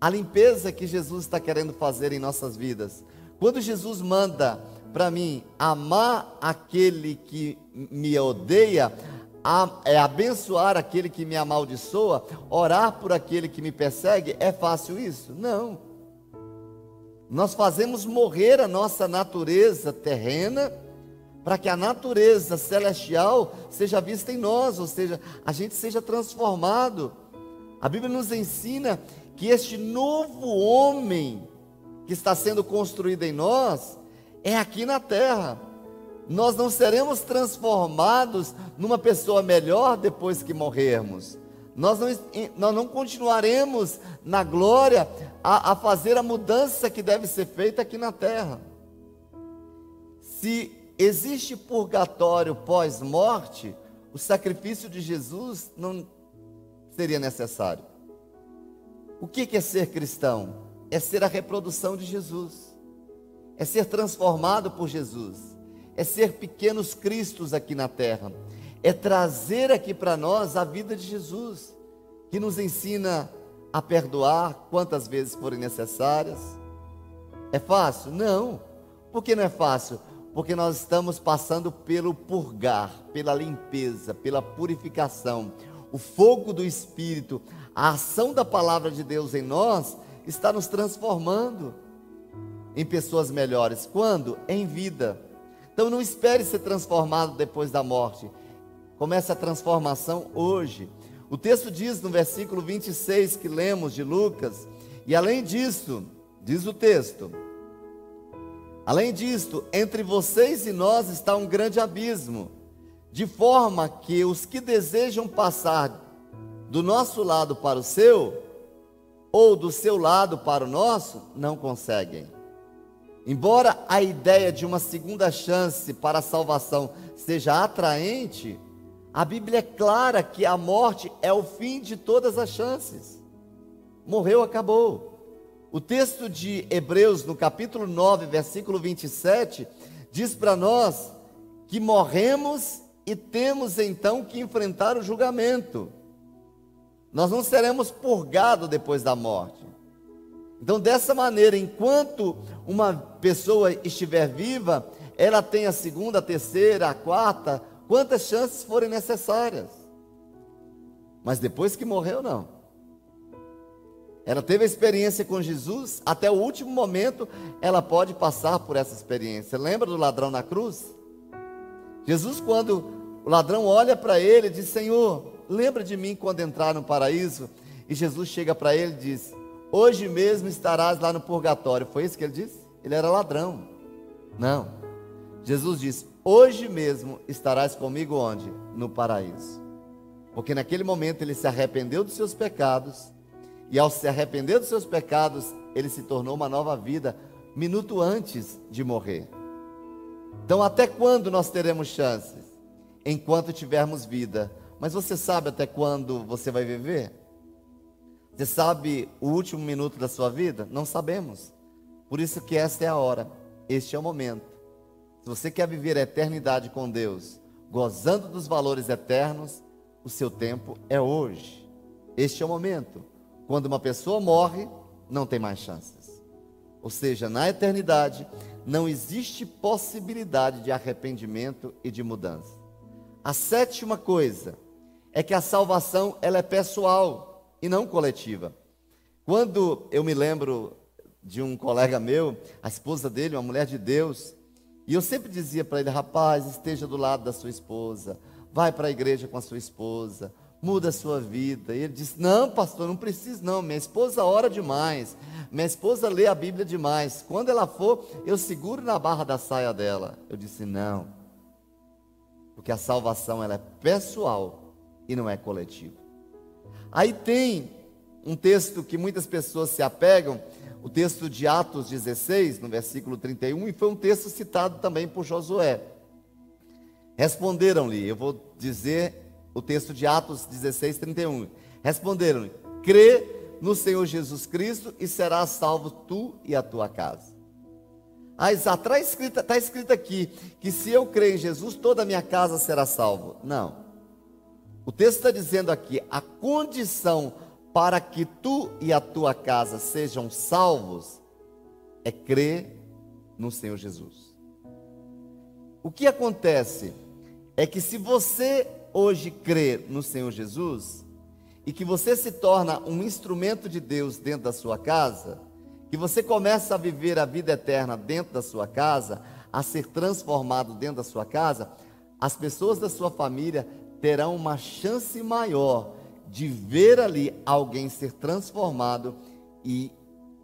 A limpeza que Jesus está querendo fazer em nossas vidas. Quando Jesus manda para mim, amar aquele que me odeia, é abençoar aquele que me amaldiçoa, orar por aquele que me persegue, é fácil isso? Não. Nós fazemos morrer a nossa natureza terrena para que a natureza celestial seja vista em nós, ou seja, a gente seja transformado. A Bíblia nos ensina que este novo homem que está sendo construído em nós, é aqui na terra. Nós não seremos transformados numa pessoa melhor depois que morrermos. Nós não, nós não continuaremos na glória a, a fazer a mudança que deve ser feita aqui na terra. Se existe purgatório pós-morte, o sacrifício de Jesus não seria necessário. O que é ser cristão? É ser a reprodução de Jesus é ser transformado por Jesus, é ser pequenos cristos aqui na terra, é trazer aqui para nós a vida de Jesus, que nos ensina a perdoar quantas vezes forem necessárias. É fácil? Não. Por que não é fácil? Porque nós estamos passando pelo purgar, pela limpeza, pela purificação. O fogo do Espírito, a ação da palavra de Deus em nós está nos transformando em pessoas melhores. Quando? Em vida. Então não espere ser transformado depois da morte. Comece a transformação hoje. O texto diz no versículo 26 que lemos de Lucas, e além disso, diz o texto, além disto, entre vocês e nós está um grande abismo, de forma que os que desejam passar do nosso lado para o seu, ou do seu lado para o nosso, não conseguem. Embora a ideia de uma segunda chance para a salvação seja atraente, a Bíblia é clara que a morte é o fim de todas as chances. Morreu, acabou. O texto de Hebreus, no capítulo 9, versículo 27, diz para nós que morremos e temos então que enfrentar o julgamento. Nós não seremos purgados depois da morte. Então, dessa maneira, enquanto uma pessoa estiver viva, ela tem a segunda, a terceira, a quarta, quantas chances forem necessárias. Mas depois que morreu, não. Ela teve a experiência com Jesus, até o último momento ela pode passar por essa experiência. Lembra do ladrão na cruz? Jesus, quando o ladrão olha para ele diz: Senhor, lembra de mim quando entrar no paraíso? E Jesus chega para ele e diz: Hoje mesmo estarás lá no purgatório. Foi isso que ele disse? Ele era ladrão. Não. Jesus disse: Hoje mesmo estarás comigo onde? No paraíso. Porque naquele momento ele se arrependeu dos seus pecados, e ao se arrepender dos seus pecados, ele se tornou uma nova vida, minuto antes de morrer. Então, até quando nós teremos chances? Enquanto tivermos vida. Mas você sabe até quando você vai viver? Você sabe o último minuto da sua vida? Não sabemos. Por isso que esta é a hora, este é o momento se você quer viver a eternidade com Deus, gozando dos valores eternos, o seu tempo é hoje. Este é o momento. Quando uma pessoa morre, não tem mais chances. Ou seja, na eternidade, não existe possibilidade de arrependimento e de mudança. A sétima coisa é que a salvação ela é pessoal e não coletiva. Quando eu me lembro de um colega meu, a esposa dele, uma mulher de Deus, e eu sempre dizia para ele: rapaz, esteja do lado da sua esposa, vai para a igreja com a sua esposa, muda a sua vida. E ele disse: Não, pastor, não preciso, não. Minha esposa ora demais, minha esposa lê a Bíblia demais. Quando ela for, eu seguro na barra da saia dela. Eu disse: Não, porque a salvação ela é pessoal e não é coletiva. Aí tem um texto que muitas pessoas se apegam o texto de Atos 16, no versículo 31, e foi um texto citado também por Josué. Responderam-lhe, eu vou dizer o texto de Atos 16, 31. Responderam-lhe: crê no Senhor Jesus Cristo e serás salvo tu e a tua casa. Ah, está escrito, tá escrito aqui que se eu crer em Jesus, toda a minha casa será salva. Não. O texto está dizendo aqui: a condição para que tu e a tua casa sejam salvos, é crer no Senhor Jesus. O que acontece é que se você hoje crê no Senhor Jesus, e que você se torna um instrumento de Deus dentro da sua casa, que você começa a viver a vida eterna dentro da sua casa, a ser transformado dentro da sua casa, as pessoas da sua família terão uma chance maior de ver ali alguém ser transformado e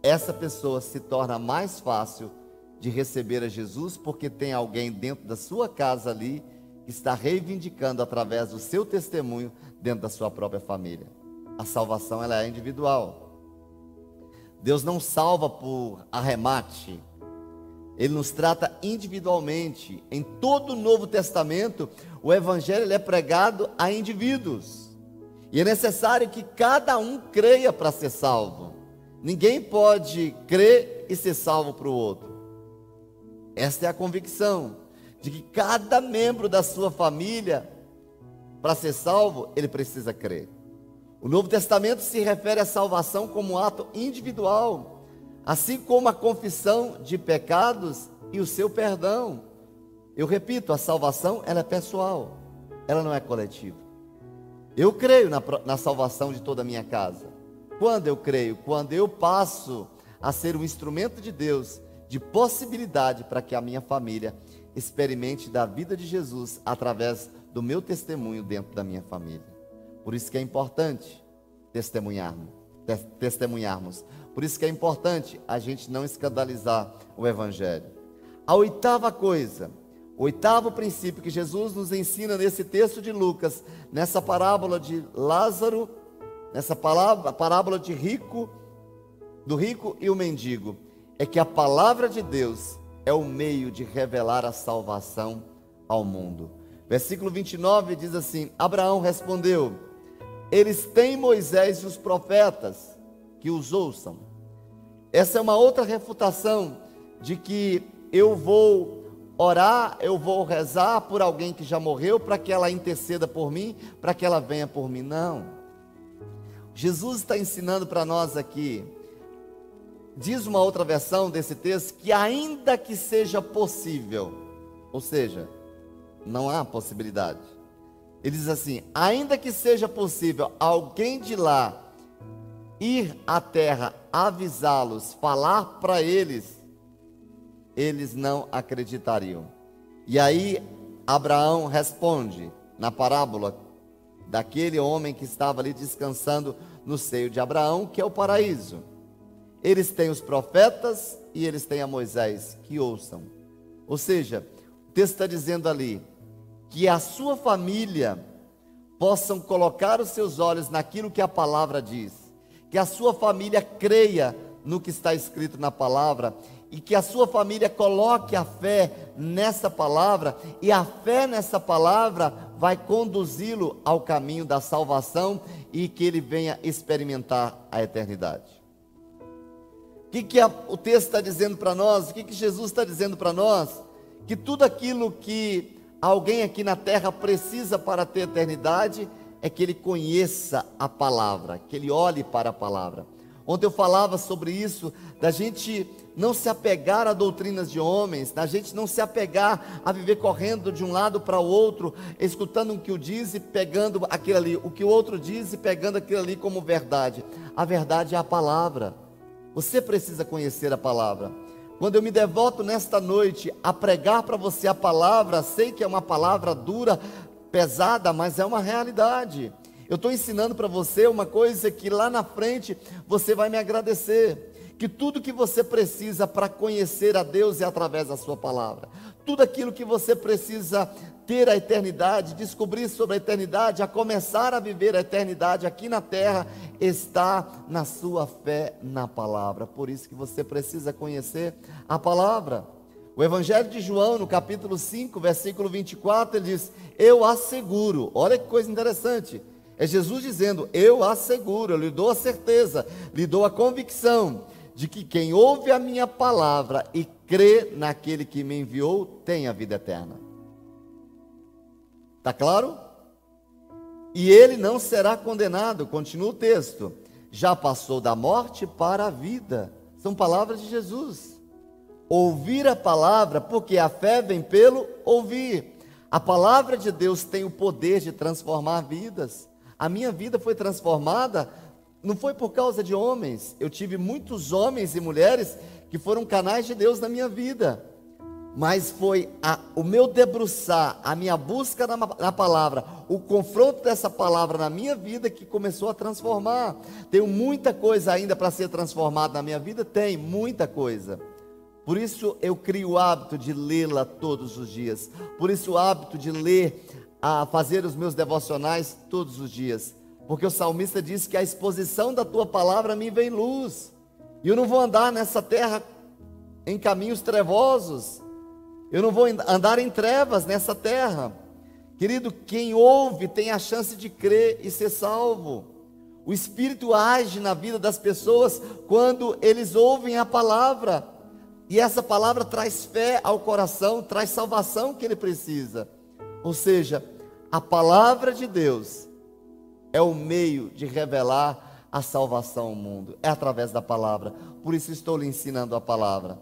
essa pessoa se torna mais fácil de receber a Jesus porque tem alguém dentro da sua casa ali está reivindicando através do seu testemunho dentro da sua própria família. A salvação ela é individual. Deus não salva por arremate. Ele nos trata individualmente. Em todo o Novo Testamento, o evangelho é pregado a indivíduos. E é necessário que cada um creia para ser salvo. Ninguém pode crer e ser salvo para o outro. Esta é a convicção de que cada membro da sua família, para ser salvo, ele precisa crer. O Novo Testamento se refere à salvação como um ato individual, assim como a confissão de pecados e o seu perdão. Eu repito, a salvação ela é pessoal, ela não é coletiva. Eu creio na, na salvação de toda a minha casa. Quando eu creio? Quando eu passo a ser um instrumento de Deus, de possibilidade para que a minha família experimente da vida de Jesus através do meu testemunho dentro da minha família. Por isso que é importante testemunharmos, testemunharmos. Por isso que é importante a gente não escandalizar o evangelho. A oitava coisa, oitavo princípio que Jesus nos ensina nesse texto de Lucas, nessa parábola de Lázaro, nessa palavra, parábola de rico, do rico e o mendigo, é que a palavra de Deus é o meio de revelar a salvação ao mundo. Versículo 29 diz assim: Abraão respondeu: Eles têm Moisés e os profetas, que os ouçam. Essa é uma outra refutação de que eu vou orar, eu vou rezar por alguém que já morreu para que ela interceda por mim, para que ela venha por mim. Não. Jesus está ensinando para nós aqui diz uma outra versão desse texto que ainda que seja possível, ou seja, não há possibilidade. Ele diz assim: ainda que seja possível alguém de lá ir à terra avisá-los, falar para eles, eles não acreditariam. E aí Abraão responde na parábola daquele homem que estava ali descansando no seio de Abraão, que é o paraíso. Eles têm os profetas e eles têm a Moisés, que ouçam. Ou seja, o texto está dizendo ali que a sua família possam colocar os seus olhos naquilo que a palavra diz, que a sua família creia no que está escrito na palavra e que a sua família coloque a fé nessa palavra e a fé nessa palavra vai conduzi-lo ao caminho da salvação e que ele venha experimentar a eternidade que, que a, o texto está dizendo para nós? O que, que Jesus está dizendo para nós? Que tudo aquilo que alguém aqui na terra precisa para ter eternidade é que ele conheça a palavra, que ele olhe para a palavra. Ontem eu falava sobre isso, da gente não se apegar a doutrinas de homens, da gente não se apegar a viver correndo de um lado para o outro, escutando o que o diz e pegando aquilo ali, o que o outro diz e pegando aquilo ali como verdade. A verdade é a palavra. Você precisa conhecer a palavra. Quando eu me devoto nesta noite a pregar para você a palavra, sei que é uma palavra dura, pesada, mas é uma realidade. Eu estou ensinando para você uma coisa que lá na frente você vai me agradecer. Que tudo que você precisa para conhecer a Deus é através da Sua palavra. Tudo aquilo que você precisa ter a eternidade, descobrir sobre a eternidade, a começar a viver a eternidade aqui na terra, está na sua fé na palavra. Por isso que você precisa conhecer a palavra. O Evangelho de João, no capítulo 5, versículo 24, ele diz: Eu asseguro. Olha que coisa interessante. É Jesus dizendo: Eu asseguro, eu lhe dou a certeza, lhe dou a convicção de que quem ouve a minha palavra e crê naquele que me enviou tem a vida eterna. Está claro? E ele não será condenado, continua o texto. Já passou da morte para a vida. São palavras de Jesus. Ouvir a palavra, porque a fé vem pelo ouvir. A palavra de Deus tem o poder de transformar vidas. A minha vida foi transformada, não foi por causa de homens. Eu tive muitos homens e mulheres que foram canais de Deus na minha vida mas foi a, o meu debruçar, a minha busca na, na, palavra, o confronto dessa palavra na minha vida que começou a transformar. Tenho muita coisa ainda para ser transformada na minha vida? Tem, muita coisa. Por isso eu crio o hábito de lê-la todos os dias. Por isso o hábito de ler, a fazer os meus devocionais todos os dias. Porque o salmista diz que a exposição da tua palavra me vem luz. E eu não vou andar nessa terra em caminhos trevosos eu não vou andar em trevas nessa terra. Querido, quem ouve tem a chance de crer e ser salvo. O Espírito age na vida das pessoas quando eles ouvem a palavra. E essa palavra traz fé ao coração, traz salvação que ele precisa. Ou seja, a palavra de Deus é o meio de revelar a salvação ao mundo. É através da palavra. Por isso estou lhe ensinando a palavra.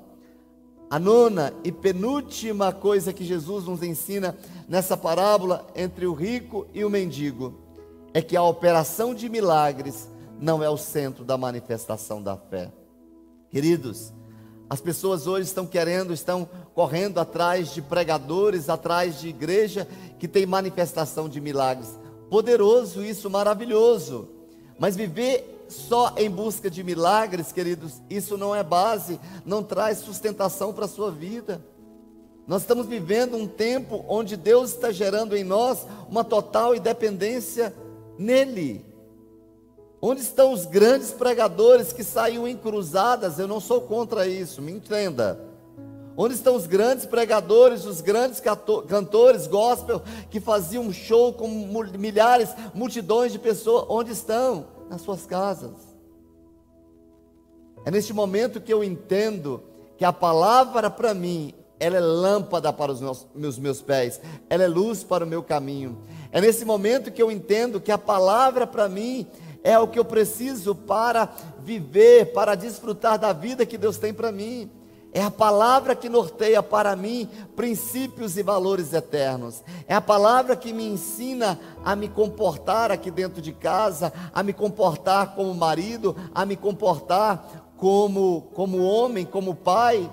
A nona e penúltima coisa que Jesus nos ensina nessa parábola entre o rico e o mendigo é que a operação de milagres não é o centro da manifestação da fé. Queridos, As pessoas hoje estão querendo, estão correndo atrás de pregadores, atrás de igreja que tem manifestação de milagres. Poderoso isso, maravilhoso. Mas viver só em busca de milagres, queridos, isso não é base, não traz sustentação para a sua vida. Nós estamos vivendo um tempo onde Deus está gerando em nós uma total independência nele. Onde estão os grandes pregadores que saíam em cruzadas? Eu não sou contra isso, me entenda. Onde estão os grandes pregadores, os grandes cantores gospel que faziam um show com milhares, multidões de pessoas? Onde estão? Nas suas casas. É neste momento que eu entendo que a palavra para mim, ela é lâmpada para os meus, meus, meus pés, ela é luz para o meu caminho. É nesse momento que eu entendo que a palavra para mim é o que eu preciso para viver, para desfrutar da vida que Deus tem para mim. É a palavra que norteia para mim princípios e valores eternos. É a palavra que me ensina a me comportar aqui dentro de casa, a me comportar como marido, a me comportar como, como homem, como pai.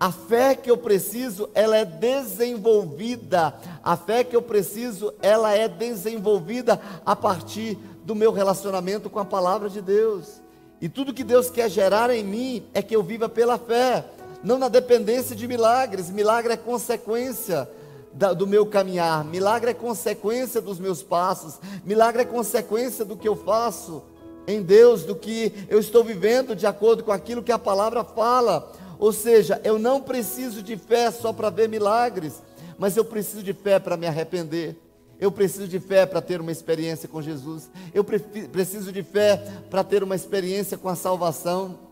A fé que eu preciso, ela é desenvolvida. A fé que eu preciso, ela é desenvolvida a partir do meu relacionamento com a palavra de Deus. E tudo que Deus quer gerar em mim é que eu viva pela fé, não na dependência de milagres. Milagre é consequência da, do meu caminhar, milagre é consequência dos meus passos, milagre é consequência do que eu faço em Deus, do que eu estou vivendo de acordo com aquilo que a palavra fala. Ou seja, eu não preciso de fé só para ver milagres, mas eu preciso de fé para me arrepender. Eu preciso de fé para ter uma experiência com Jesus. Eu preciso de fé para ter uma experiência com a salvação.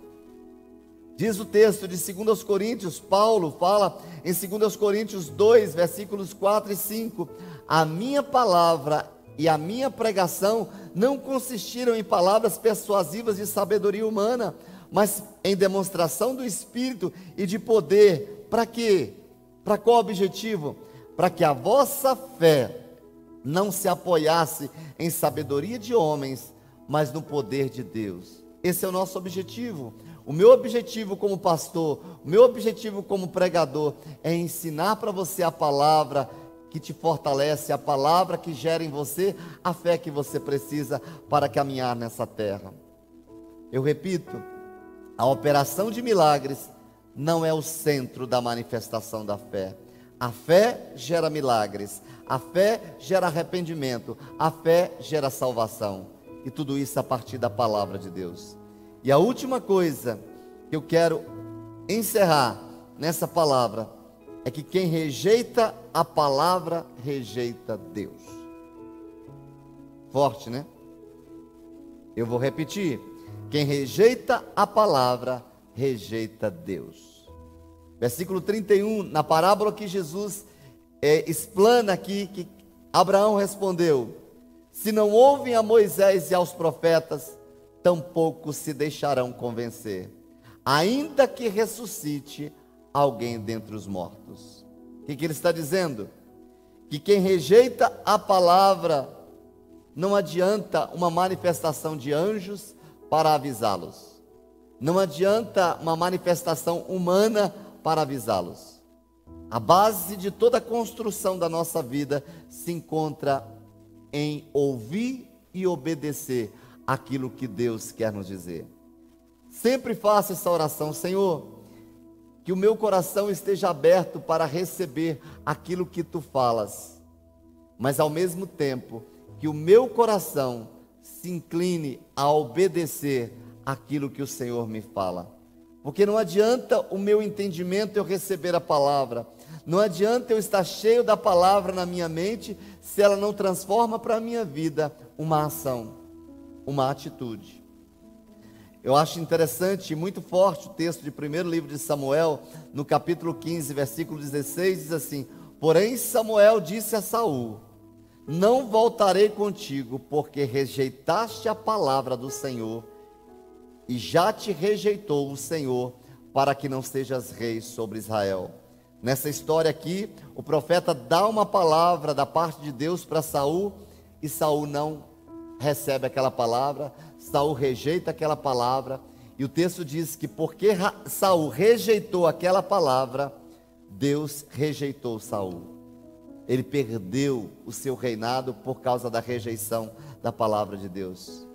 Diz o texto de 2 Coríntios, Paulo fala em 2 Coríntios 2, versículos 4 e 5: A minha palavra e a minha pregação não consistiram em palavras persuasivas de sabedoria humana, mas em demonstração do Espírito e de poder. Para quê? Para qual objetivo? Para que a vossa fé não se apoiasse em sabedoria de homens, mas no poder de Deus. Esse é o nosso objetivo. O meu objetivo como pastor, o meu objetivo como pregador é ensinar para você a palavra que te fortalece, a palavra que gera em você a fé que você precisa para caminhar nessa terra. Eu repito, a operação de milagres não é o centro da manifestação da fé. A fé gera milagres, a fé gera arrependimento, a fé gera salvação. E tudo isso a partir da palavra de Deus. E a última coisa que eu quero encerrar nessa palavra é que quem rejeita a palavra rejeita Deus. Forte, né? Eu vou repetir. Quem rejeita a palavra rejeita Deus. Versículo 31, na parábola que Jesus é, explana aqui que Abraão respondeu: Se não ouvem a Moisés e aos profetas, tampouco se deixarão convencer, ainda que ressuscite alguém dentre os mortos. O que, que ele está dizendo? Que quem rejeita a palavra, não adianta uma manifestação de anjos para avisá-los, não adianta uma manifestação humana para avisá-los. A base de toda a construção da nossa vida se encontra em ouvir e obedecer aquilo que Deus quer nos dizer. Sempre faça essa oração, Senhor, que o meu coração esteja aberto para receber aquilo que tu falas, mas ao mesmo tempo que o meu coração se incline a obedecer aquilo que o Senhor me fala. Porque não adianta o meu entendimento eu receber a palavra, não adianta eu estar cheio da palavra na minha mente se ela não transforma para a minha vida uma ação, uma atitude. Eu acho interessante e muito forte o texto de primeiro livro de Samuel, no capítulo 15, versículo 16, diz assim: Porém Samuel disse a Saul: Não voltarei contigo, porque rejeitaste a palavra do Senhor, e já te rejeitou o Senhor, para que não sejas rei sobre Israel. Nessa história aqui, o profeta dá uma palavra da parte de Deus para Saul e Saul não recebe aquela palavra, Saul rejeita aquela palavra E o texto diz que porque Saul rejeitou aquela palavra, Deus rejeitou Saul. Ele perdeu o seu reinado por causa da rejeição da palavra de Deus.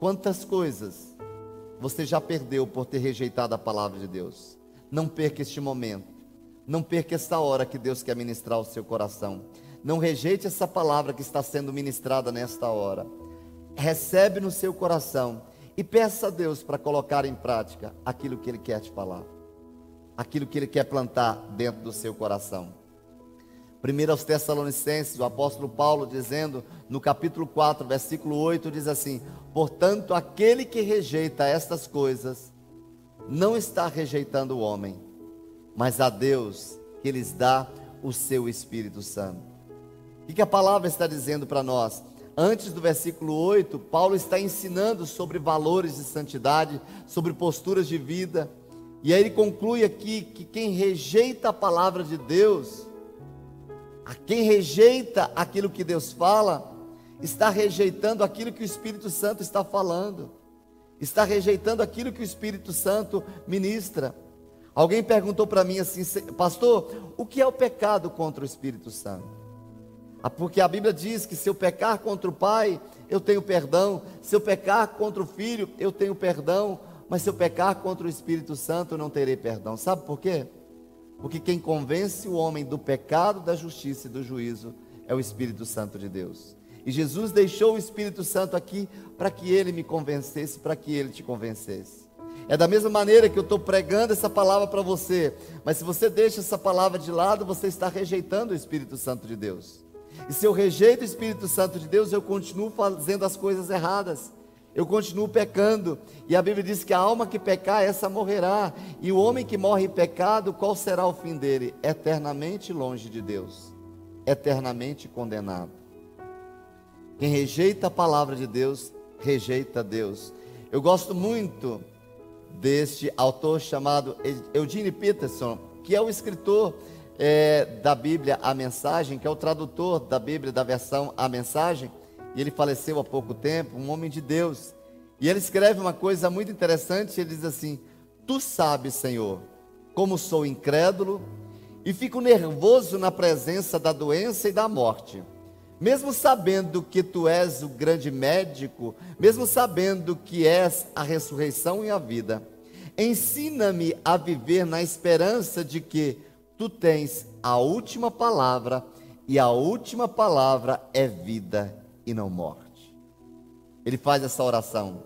Quantas coisas você já perdeu por ter rejeitado a palavra de Deus? Não perca este momento. Não perca esta hora que Deus quer ministrar ao seu coração. Não rejeite essa palavra que está sendo ministrada nesta hora. Recebe no seu coração e peça a Deus para colocar em prática aquilo que Ele quer te falar, aquilo que Ele quer plantar dentro do seu coração. Primeiro aos Tessalonicenses, o apóstolo Paulo dizendo no capítulo 4, versículo 8, diz assim: Portanto, aquele que rejeita estas coisas, não está rejeitando o homem, mas a Deus que lhes dá o seu Espírito Santo. O que a palavra está dizendo para nós? Antes do versículo 8, Paulo está ensinando sobre valores de santidade, sobre posturas de vida. E aí ele conclui aqui que quem rejeita a palavra de Deus, a quem rejeita aquilo que Deus fala, está rejeitando aquilo que o Espírito Santo está falando, está rejeitando aquilo que o Espírito Santo ministra. Alguém perguntou para mim assim, pastor, o que é o pecado contra o Espírito Santo? Ah, porque a Bíblia diz que se eu pecar contra o pai, eu tenho perdão. Se eu pecar contra o filho, eu tenho perdão. Mas se eu pecar contra o Espírito Santo, eu não terei perdão. Sabe por quê? Porque quem convence o homem do pecado, da justiça e do juízo é o Espírito Santo de Deus. E Jesus deixou o Espírito Santo aqui para que ele me convencesse, para que ele te convencesse. É da mesma maneira que eu estou pregando essa palavra para você, mas se você deixa essa palavra de lado, você está rejeitando o Espírito Santo de Deus. E se eu rejeito o Espírito Santo de Deus, eu continuo fazendo as coisas erradas. Eu continuo pecando. E a Bíblia diz que a alma que pecar, essa morrerá. E o homem que morre em pecado, qual será o fim dele? Eternamente longe de Deus. Eternamente condenado. Quem rejeita a palavra de Deus, rejeita Deus. Eu gosto muito deste autor chamado Eugene Peterson, que é o escritor é, da Bíblia A Mensagem, que é o tradutor da Bíblia da versão A Mensagem, e ele faleceu há pouco tempo, um homem de Deus. E ele escreve uma coisa muito interessante, ele diz assim: Tu sabes, Senhor, como sou incrédulo e fico nervoso na presença da doença e da morte. Mesmo sabendo que tu és o grande médico, mesmo sabendo que és a ressurreição e a vida, ensina-me a viver na esperança de que tu tens a última palavra, e a última palavra é vida e não morte. Ele faz essa oração.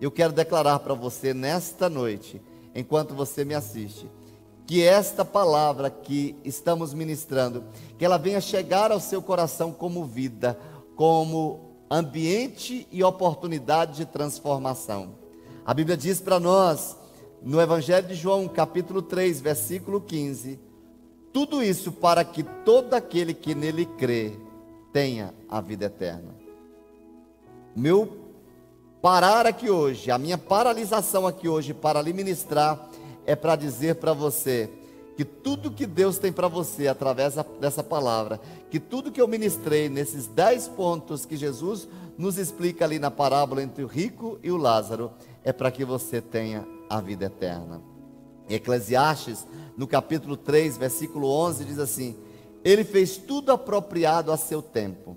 Eu quero declarar para você nesta noite, enquanto você me assiste, que esta palavra que estamos ministrando, que ela venha chegar ao seu coração como vida, como ambiente e oportunidade de transformação. A Bíblia diz para nós, no Evangelho de João, capítulo 3, versículo 15, tudo isso para que todo aquele que nele crê tenha a vida eterna. Meu parar aqui hoje, a minha paralisação aqui hoje para lhe ministrar é para dizer para você que tudo que Deus tem para você através dessa palavra, que tudo que eu ministrei nesses dez pontos que Jesus nos explica ali na parábola entre o rico e o Lázaro, é para que você tenha a vida eterna. Eclesiastes no capítulo 3, versículo 11, diz assim: Ele fez tudo apropriado a seu tempo.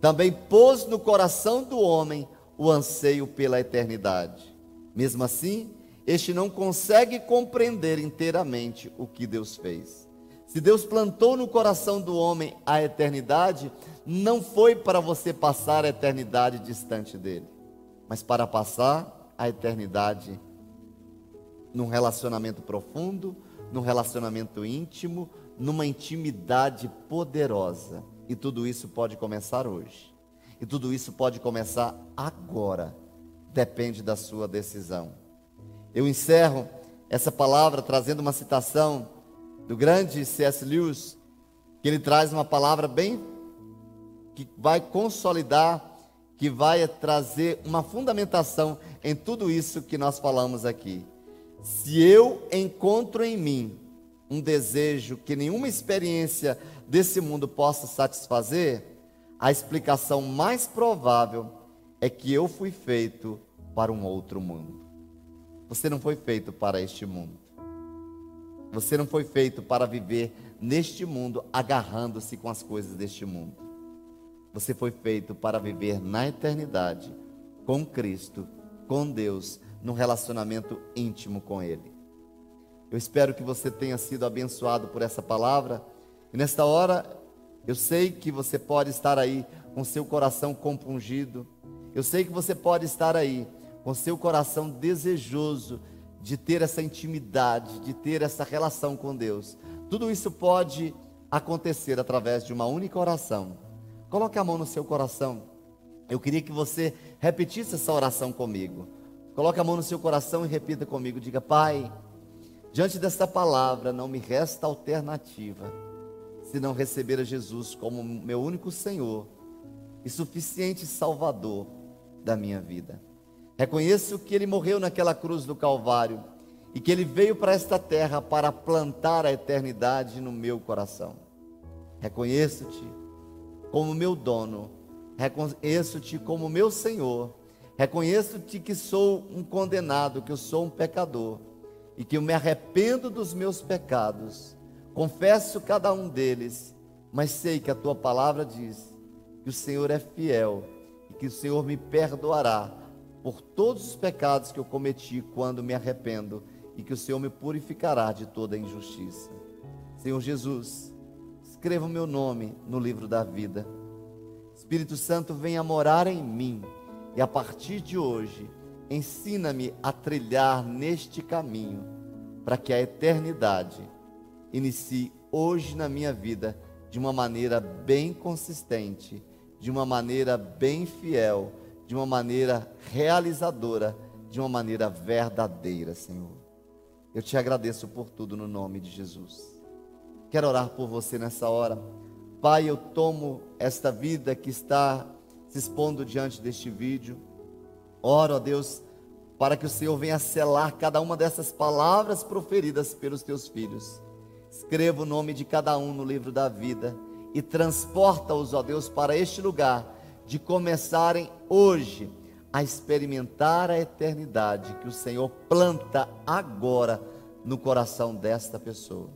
Também pôs no coração do homem o anseio pela eternidade. Mesmo assim, este não consegue compreender inteiramente o que Deus fez. Se Deus plantou no coração do homem a eternidade, não foi para você passar a eternidade distante dele, mas para passar a eternidade num relacionamento profundo, num relacionamento íntimo, numa intimidade poderosa. E tudo isso pode começar hoje. E tudo isso pode começar agora. Depende da sua decisão. Eu encerro essa palavra trazendo uma citação do grande C.S. Lewis, que ele traz uma palavra bem que vai consolidar, que vai trazer uma fundamentação em tudo isso que nós falamos aqui. Se eu encontro em mim um desejo que nenhuma experiência desse mundo possa satisfazer, a explicação mais provável é que eu fui feito para um outro mundo. Você não foi feito para este mundo. Você não foi feito para viver neste mundo agarrando-se com as coisas deste mundo. Você foi feito para viver na eternidade com Cristo, com Deus, num relacionamento íntimo com Ele. Eu espero que você tenha sido abençoado por essa palavra. E nesta hora, eu sei que você pode estar aí com seu coração compungido. Eu sei que você pode estar aí com seu coração desejoso de ter essa intimidade, de ter essa relação com Deus. Tudo isso pode acontecer através de uma única oração. Coloque a mão no seu coração. Eu queria que você repetisse essa oração comigo. Coloque a mão no seu coração e repita comigo. Diga, Pai, diante desta palavra não me resta alternativa senão receber a Jesus como meu único Senhor e suficiente Salvador da minha vida. Reconheço que Ele morreu naquela cruz do Calvário e que Ele veio para esta terra para plantar a eternidade no meu coração. Reconheço-te como meu dono, reconheço-te como meu Senhor, reconheço-te que sou um condenado, que eu sou um pecador e que eu me arrependo dos meus pecados, confesso cada um deles, mas sei que a tua palavra diz que o Senhor é fiel e que o Senhor me perdoará por todos os pecados que eu cometi quando me arrependo e que o Senhor me purificará de toda injustiça. Senhor Jesus, escreva o meu nome no livro da vida. Espírito Santo, venha morar em mim e a partir de hoje, ensina-me a trilhar neste caminho para que a eternidade inicie hoje na minha vida de uma maneira bem consistente, de uma maneira bem fiel de uma maneira realizadora, de uma maneira verdadeira, Senhor. Eu te agradeço por tudo no nome de Jesus. Quero orar por você nessa hora. Pai, eu tomo esta vida que está se expondo diante deste vídeo. Oro a Deus para que o Senhor venha selar cada uma dessas palavras proferidas pelos teus filhos. Escreva o nome de cada um no livro da vida e transporta-os, ó Deus, para este lugar de começarem hoje a experimentar a eternidade que o Senhor planta agora no coração desta pessoa.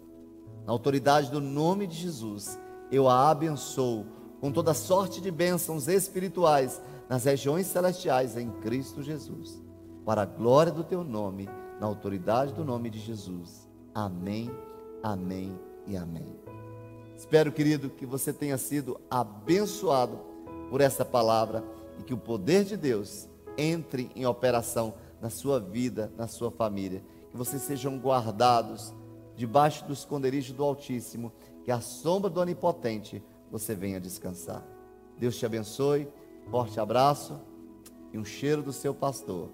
Na autoridade do nome de Jesus, eu a abençoo com toda sorte de bênçãos espirituais nas regiões celestiais em Cristo Jesus. Para a glória do teu nome, na autoridade do nome de Jesus. Amém, amém e amém. Espero, querido, que você tenha sido abençoado por essa palavra e que o poder de Deus entre em operação na sua vida, na sua família. Que vocês sejam guardados debaixo do esconderijo do Altíssimo, que a sombra do Onipotente você venha descansar. Deus te abençoe, forte abraço e um cheiro do seu pastor.